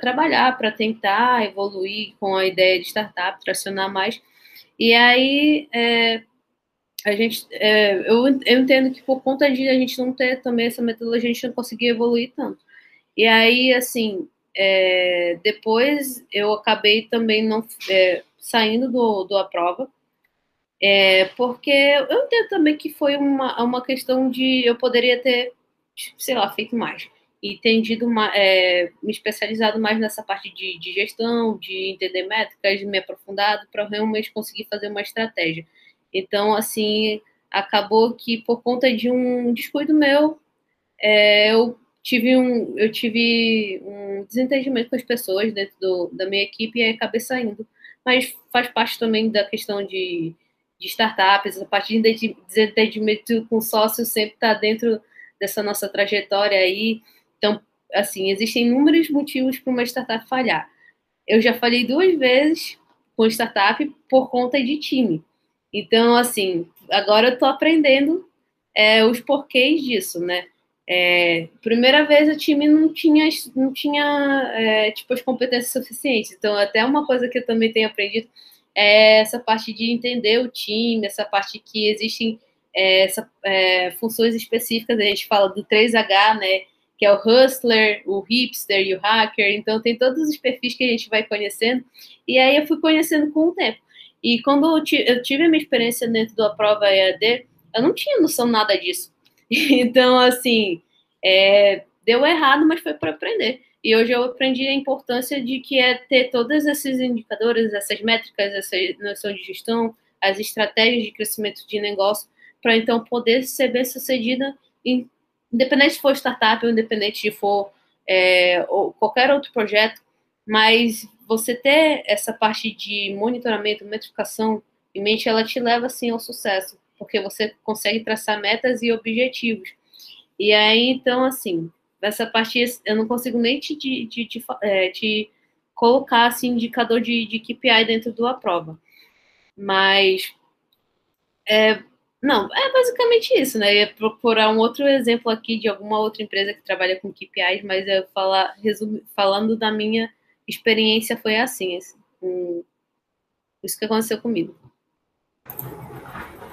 trabalhar, para tentar evoluir com a ideia de startup, tracionar mais. E aí, é, a gente, é, eu, eu entendo que por conta de a gente não ter também essa metodologia, a gente não conseguia evoluir tanto. E aí, assim, é, depois eu acabei também não é, saindo do, do aprova, é, porque eu entendo também que foi uma, uma questão de eu poderia ter, sei lá, feito mais e tendido é, me especializado mais nessa parte de, de gestão, de entender métricas, de me aprofundado para realmente conseguir fazer uma estratégia. Então, assim, acabou que por conta de um descuido meu, é, eu tive um eu tive um desentendimento com as pessoas dentro do, da minha equipe e aí acabei saindo. Mas faz parte também da questão de, de startups, a parte de desentendimento com sócio sempre está dentro dessa nossa trajetória aí. Então, assim, existem inúmeros motivos para uma startup falhar. Eu já falei duas vezes com startup por conta de time. Então, assim, agora eu estou aprendendo é, os porquês disso, né? É, primeira vez o time não tinha, não tinha é, tipo, as competências suficientes. Então, até uma coisa que eu também tenho aprendido é essa parte de entender o time, essa parte que existem é, essa, é, funções específicas. A gente fala do 3H, né? Que é o hustler, o hipster e o hacker. Então, tem todos os perfis que a gente vai conhecendo. E aí eu fui conhecendo com o tempo. E quando eu tive a minha experiência dentro da prova EAD, eu não tinha noção nada disso. Então, assim, é, deu errado, mas foi para aprender. E hoje eu aprendi a importância de que é ter todos esses indicadores, essas métricas, essa noção de gestão, as estratégias de crescimento de negócio, para então poder ser bem sucedida, independente se for startup ou independente de for é, ou qualquer outro projeto, mas você ter essa parte de monitoramento, metrificação em mente, ela te leva assim ao sucesso, porque você consegue traçar metas e objetivos. E aí, então, assim, dessa parte eu não consigo nem te, te, te, é, te colocar assim, indicador de, de KPI dentro da prova. Mas é, não, é basicamente isso, né? Eu ia procurar um outro exemplo aqui de alguma outra empresa que trabalha com KPIs, mas eu falar, resum, falando da minha experiência foi assim, assim um, isso que aconteceu comigo.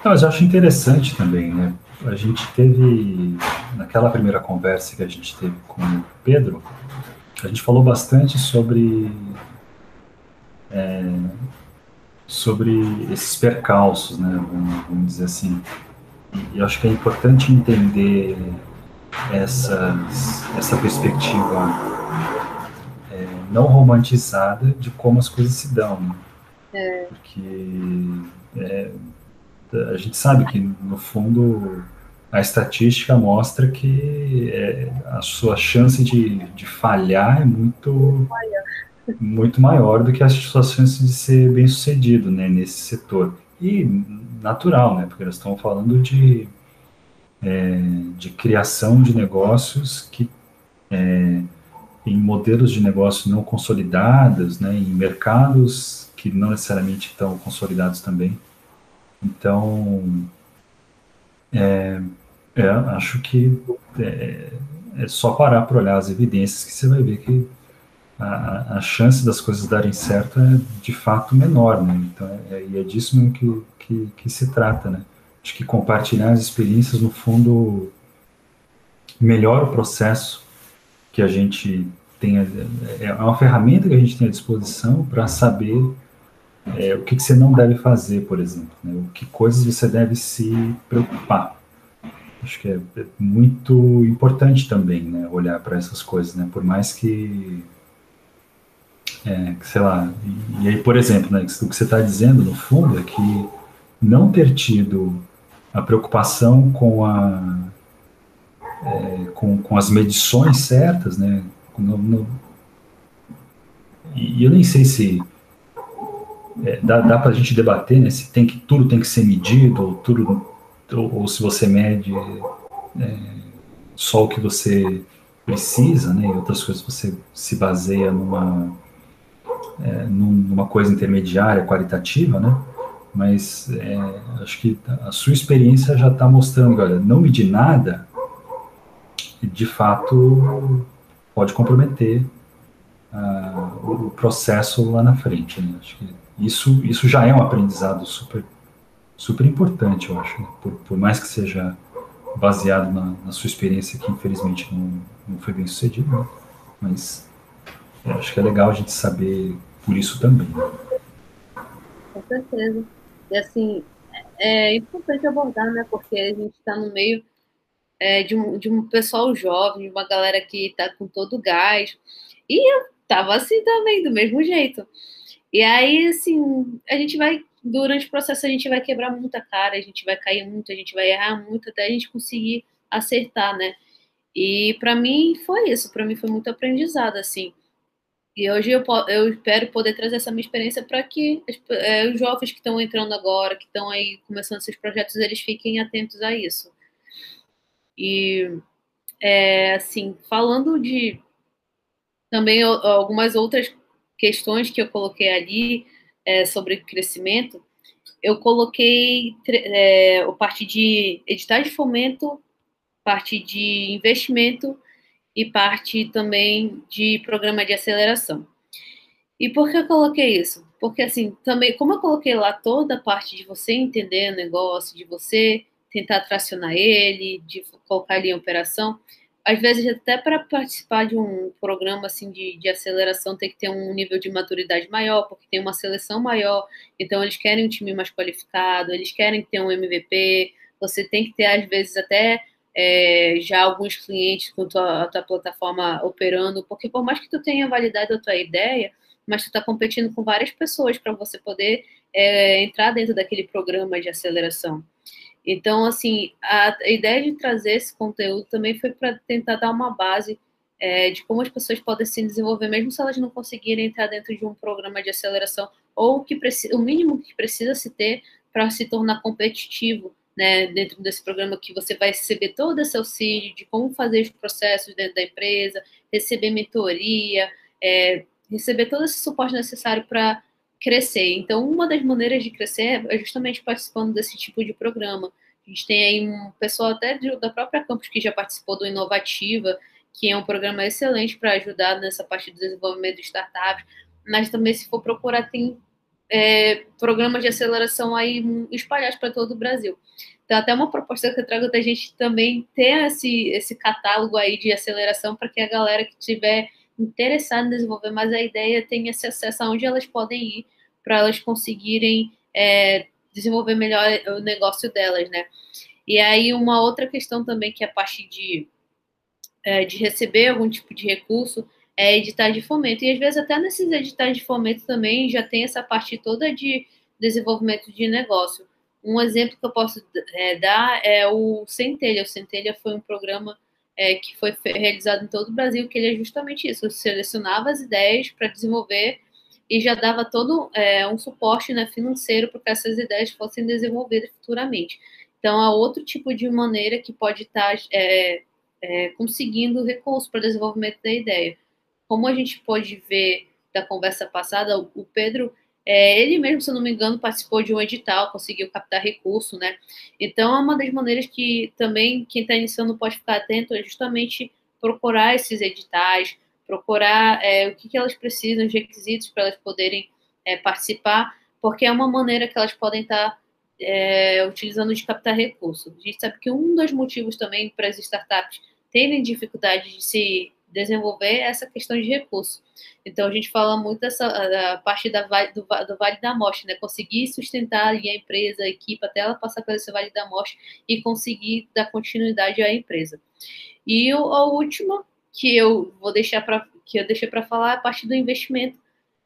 Não, mas eu acho interessante também, né? A gente teve, naquela primeira conversa que a gente teve com o Pedro, a gente falou bastante sobre é, sobre esses percalços, né? Vamos, vamos dizer assim. E eu acho que é importante entender essas, essa perspectiva não romantizada de como as coisas se dão. Né? É. Porque é, a gente sabe que, no fundo, a estatística mostra que é, a sua chance de, de falhar é muito, muito maior do que as suas chances de ser bem sucedido né, nesse setor. E natural, né, porque nós estamos falando de, é, de criação de negócios que é, em modelos de negócio não consolidados, né, em mercados que não necessariamente estão consolidados também. Então, é, é, acho que é, é só parar para olhar as evidências que você vai ver que a, a, chance das coisas darem certo é de fato menor, né? Então, é, e é disso mesmo que, que, que se trata, né? Acho que compartilhar as experiências, no fundo, melhora o processo que a gente tem, é uma ferramenta que a gente tem à disposição para saber é, o que, que, você não deve fazer, por exemplo, né? o que coisas você deve se preocupar. Acho que é, é muito importante também, né, olhar para essas coisas, né, por mais que, é, que sei lá, e, e, aí, por exemplo, né, o que você está dizendo, no fundo, é que não ter tido a preocupação com a é, com, com as medições certas, né? No, no, e eu nem sei se é, dá, dá para a gente debater, né, se tem que tudo tem que ser medido ou tudo ou, ou se você mede é, só o que você precisa, né, e outras coisas você se baseia numa é, numa coisa intermediária, qualitativa, né? Mas é, acho que a sua experiência já está mostrando, olha, não medir nada, de fato pode comprometer uh, o processo lá na frente. Né? Acho que isso, isso já é um aprendizado super, super importante, eu acho, né? por, por mais que seja baseado na, na, sua experiência, que infelizmente não, não foi bem sucedido, né? mas acho que é legal a gente saber por isso também. Com certeza. E assim, é importante abordar, né? Porque a gente está no meio é, de, um, de um pessoal jovem, de uma galera que está com todo o gás. E eu tava assim também, do mesmo jeito. E aí, assim, a gente vai, durante o processo, a gente vai quebrar muita cara, a gente vai cair muito, a gente vai errar muito até a gente conseguir acertar, né? E para mim foi isso, para mim foi muito aprendizado, assim. E hoje eu, eu espero poder trazer essa minha experiência para que é, os jovens que estão entrando agora, que estão aí começando seus projetos, eles fiquem atentos a isso. E, é, assim, falando de também algumas outras questões que eu coloquei ali é, sobre crescimento, eu coloquei é, parte de editar de fomento, parte de investimento e parte também de programa de aceleração. E por que eu coloquei isso? Porque, assim, também, como eu coloquei lá toda a parte de você entender o negócio, de você tentar tracionar ele, de colocar ele em operação, às vezes até para participar de um programa assim de, de aceleração tem que ter um nível de maturidade maior, porque tem uma seleção maior, então eles querem um time mais qualificado, eles querem ter um MVP, você tem que ter às vezes até é, já alguns clientes com tua, a tua plataforma operando, porque por mais que tu tenha validado a tua ideia, mas tu está competindo com várias pessoas para você poder é, entrar dentro daquele programa de aceleração. Então, assim, a, a ideia de trazer esse conteúdo também foi para tentar dar uma base é, de como as pessoas podem se desenvolver, mesmo se elas não conseguirem entrar dentro de um programa de aceleração, ou que o mínimo que precisa se ter para se tornar competitivo né, dentro desse programa que você vai receber todo esse auxílio de como fazer os processos dentro da empresa, receber mentoria, é, receber todo esse suporte necessário para crescer. Então, uma das maneiras de crescer é justamente participando desse tipo de programa. A gente tem aí um pessoal até da própria campus que já participou do Inovativa, que é um programa excelente para ajudar nessa parte do desenvolvimento de startups, mas também se for procurar tem é, programas de aceleração aí espalhados para todo o Brasil. Então, até uma proposta que eu trago da gente também ter esse, esse catálogo aí de aceleração para que a galera que tiver interessada em desenvolver mais a ideia tenha esse acesso aonde elas podem ir para elas conseguirem é, desenvolver melhor o negócio delas, né? E aí uma outra questão também que é a parte de, é, de receber algum tipo de recurso é, editar de fomento. E às vezes até nesses editais de fomento também já tem essa parte toda de desenvolvimento de negócio. Um exemplo que eu posso é, dar é o Centelha. O Centelha foi um programa é, que foi realizado em todo o Brasil, que ele é justamente isso, selecionava as ideias para desenvolver e já dava todo é, um suporte né, financeiro para que essas ideias fossem desenvolvidas futuramente. Então, há outro tipo de maneira que pode estar tá, é, é, conseguindo recurso para desenvolvimento da ideia como a gente pode ver da conversa passada, o Pedro, é, ele mesmo, se eu não me engano, participou de um edital, conseguiu captar recurso, né? Então, é uma das maneiras que também quem está iniciando pode ficar atento é justamente procurar esses editais, procurar é, o que, que elas precisam, os requisitos para elas poderem é, participar, porque é uma maneira que elas podem estar tá, é, utilizando de captar recurso. A gente sabe que um dos motivos também para as startups terem dificuldade de se desenvolver essa questão de recurso. Então, a gente fala muito dessa da parte da, do, do Vale da Morte, né? Conseguir sustentar ali a empresa, a equipe, até ela passar por esse Vale da Morte e conseguir dar continuidade à empresa. E o, a última que eu vou deixar para que eu deixei para falar é a parte do investimento,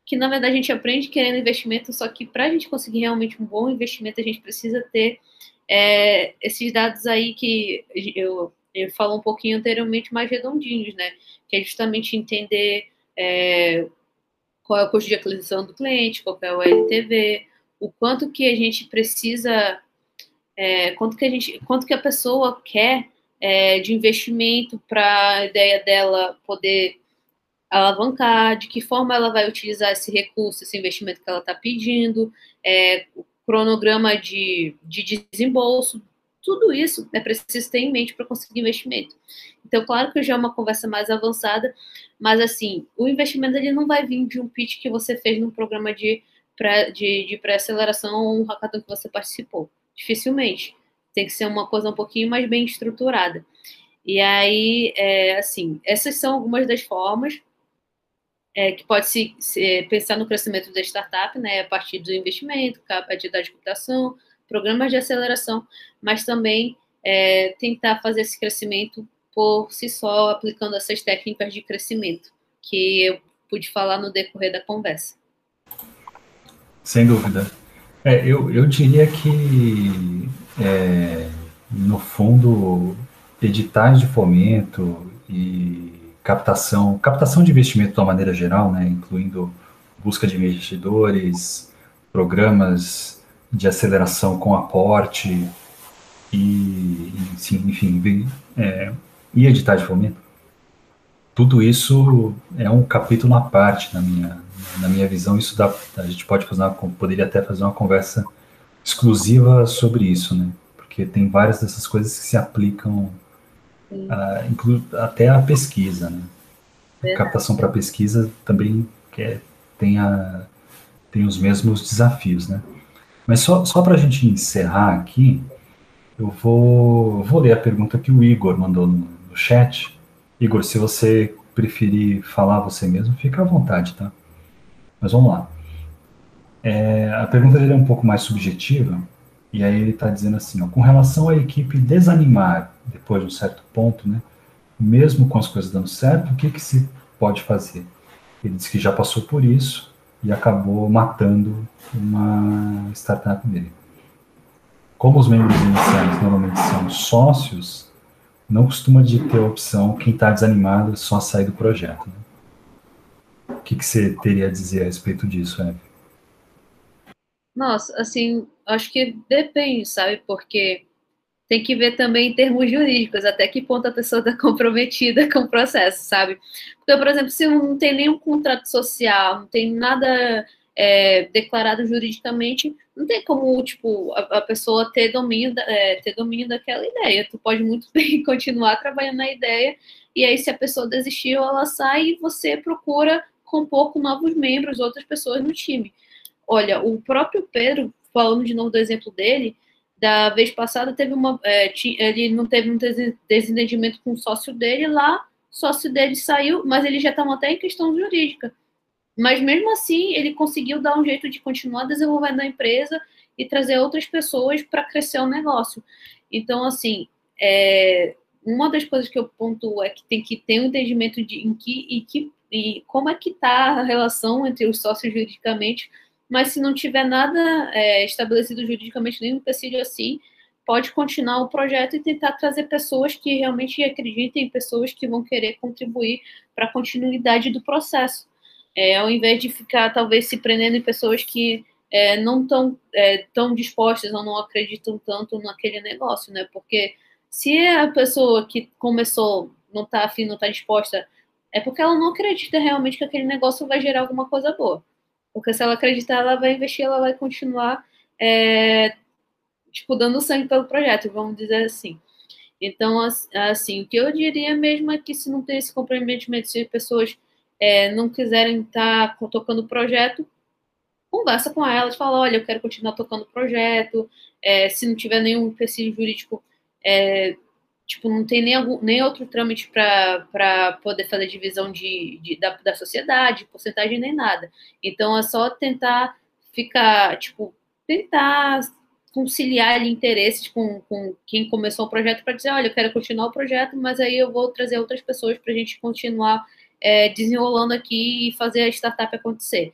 que na verdade a gente aprende querendo investimento, só que para a gente conseguir realmente um bom investimento, a gente precisa ter é, esses dados aí que eu ele falou um pouquinho anteriormente mais redondinhos, né? Que é justamente entender é, qual é o custo de aquisição do cliente, qual é o LTV, o quanto que a gente precisa, é, quanto que a gente, quanto que a pessoa quer é, de investimento para a ideia dela poder alavancar, de que forma ela vai utilizar esse recurso, esse investimento que ela está pedindo, é, o cronograma de, de desembolso, tudo isso é preciso ter em mente para conseguir investimento. Então, claro que já é uma conversa mais avançada, mas assim, o investimento ele não vai vir de um pitch que você fez num programa de pré, de, de pré-aceleração ou um hackathon que você participou. Dificilmente. Tem que ser uma coisa um pouquinho mais bem estruturada. E aí, é, assim, essas são algumas das formas é, que pode se, se, pensar no crescimento da startup, né, a partir do investimento, capacidade de computação, programas de aceleração, mas também é, tentar fazer esse crescimento por si só, aplicando essas técnicas de crescimento que eu pude falar no decorrer da conversa. Sem dúvida. É, eu, eu diria que, é, no fundo, editais de fomento e captação, captação de investimento de uma maneira geral, né, incluindo busca de investidores, programas de aceleração com aporte e, sim, enfim, é, e editais de fomento. Tudo isso é um capítulo à parte na minha, na minha visão. Isso dá, a gente pode fazer uma, poderia até fazer uma conversa exclusiva sobre isso, né? Porque tem várias dessas coisas que se aplicam uh, inclu, até a pesquisa, né? A captação para pesquisa também quer, tem, a, tem os mesmos desafios, né? Mas só, só para a gente encerrar aqui, eu vou, vou ler a pergunta que o Igor mandou no, no chat. Igor, se você preferir falar você mesmo, fica à vontade, tá? Mas vamos lá. É, a pergunta dele é um pouco mais subjetiva, e aí ele está dizendo assim, ó, com relação à equipe desanimar depois de um certo ponto, né, mesmo com as coisas dando certo, o que, que se pode fazer? Ele disse que já passou por isso e acabou matando uma startup dele. Como os membros iniciais normalmente são sócios, não costuma de ter a opção quem está desanimado só sair do projeto. Né? O que, que você teria a dizer a respeito disso, Eve? Nossa, assim, acho que depende, sabe? Porque tem que ver também em termos jurídicos, até que ponto a pessoa está comprometida com o processo, sabe? Porque, por exemplo, se não tem nenhum contrato social, não tem nada é, declarado juridicamente, não tem como, tipo, a, a pessoa ter domínio, é, ter domínio daquela ideia. Tu pode muito bem continuar trabalhando na ideia, e aí se a pessoa desistiu, ela sai e você procura compor com novos membros, outras pessoas no time. Olha, o próprio Pedro, falando de novo do exemplo dele, da vez passada teve uma. É, ele não teve um desentendimento com o sócio dele lá, o sócio dele saiu, mas eles já estavam até em questão jurídica. Mas mesmo assim, ele conseguiu dar um jeito de continuar desenvolvendo a empresa e trazer outras pessoas para crescer o negócio. Então, assim, é, uma das coisas que eu pontuo é que tem que ter um entendimento de em que e que e como é que está a relação entre os sócios juridicamente, mas se não tiver nada é, estabelecido juridicamente, nenhum empecilho assim, pode continuar o projeto e tentar trazer pessoas que realmente acreditem, pessoas que vão querer contribuir para a continuidade do processo. É, ao invés de ficar, talvez, se prendendo em pessoas que é, não estão é, tão dispostas ou não acreditam tanto naquele negócio, né? Porque se a pessoa que começou não está afim, não está disposta é porque ela não acredita realmente que aquele negócio vai gerar alguma coisa boa. Porque se ela acreditar, ela vai investir, ela vai continuar, é, tipo, dando sangue pelo projeto, vamos dizer assim. Então, assim, o que eu diria mesmo é que se não tem esse comprometimento, se pessoas é, não quiserem estar tá tocando o projeto, conversa com elas, fala, olha, eu quero continuar tocando o projeto, é, se não tiver nenhum empecilho jurídico, é, tipo, não tem nem, algum, nem outro trâmite para poder fazer divisão de, de da, da sociedade, porcentagem nem nada. Então é só tentar ficar, tipo, tentar conciliar ali, interesses com, com quem começou o projeto para dizer, olha, eu quero continuar o projeto, mas aí eu vou trazer outras pessoas para a gente continuar é, desenrolando aqui e fazer a startup acontecer.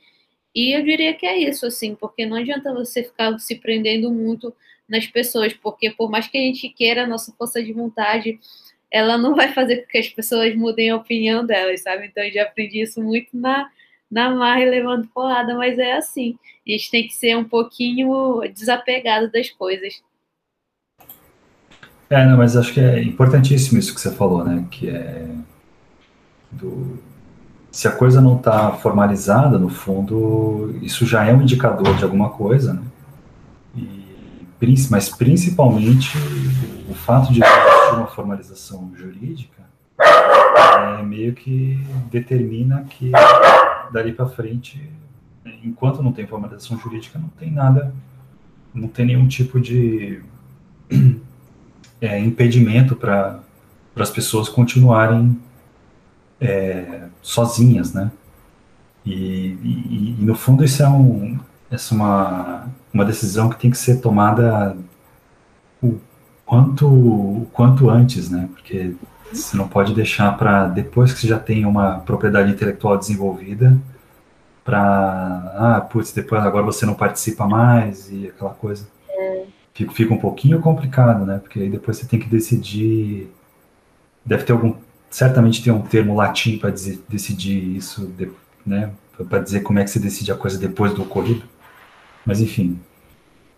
E eu diria que é isso, assim, porque não adianta você ficar se prendendo muito nas pessoas, porque por mais que a gente queira a nossa força de vontade, ela não vai fazer com que as pessoas mudem a opinião delas, sabe? Então eu já aprendi isso muito na, na marra e levando porrada, mas é assim. A gente tem que ser um pouquinho desapegado das coisas. É, não, mas acho que é importantíssimo isso que você falou, né? Que é do, se a coisa não está formalizada, no fundo, isso já é um indicador de alguma coisa, né? Mas principalmente o fato de existir uma formalização jurídica é meio que determina que dali para frente, enquanto não tem formalização jurídica, não tem nada, não tem nenhum tipo de é, impedimento para as pessoas continuarem é, sozinhas, né? E, e, e, no fundo isso é, um, essa é uma, uma decisão que tem que ser tomada o quanto, o quanto antes, né? Porque você não pode deixar para depois que você já tem uma propriedade intelectual desenvolvida, para ah, putz, depois agora você não participa mais e aquela coisa. É. Fica, fica um pouquinho complicado, né? Porque aí depois você tem que decidir. Deve ter algum certamente tem um termo latim para decidir isso, né, para dizer como é que se decide a coisa depois do ocorrido. Mas enfim,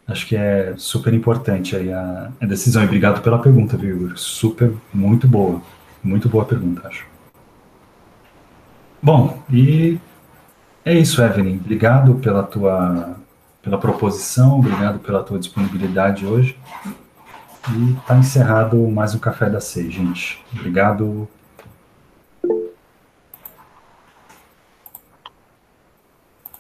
acho que é super importante aí a, a decisão. E obrigado pela pergunta, viu, Igor? Super, muito boa. Muito boa pergunta, acho. Bom, e é isso, Evelyn. Obrigado pela tua pela proposição, obrigado pela tua disponibilidade hoje. E está encerrado mais um Café da Seis, gente. Obrigado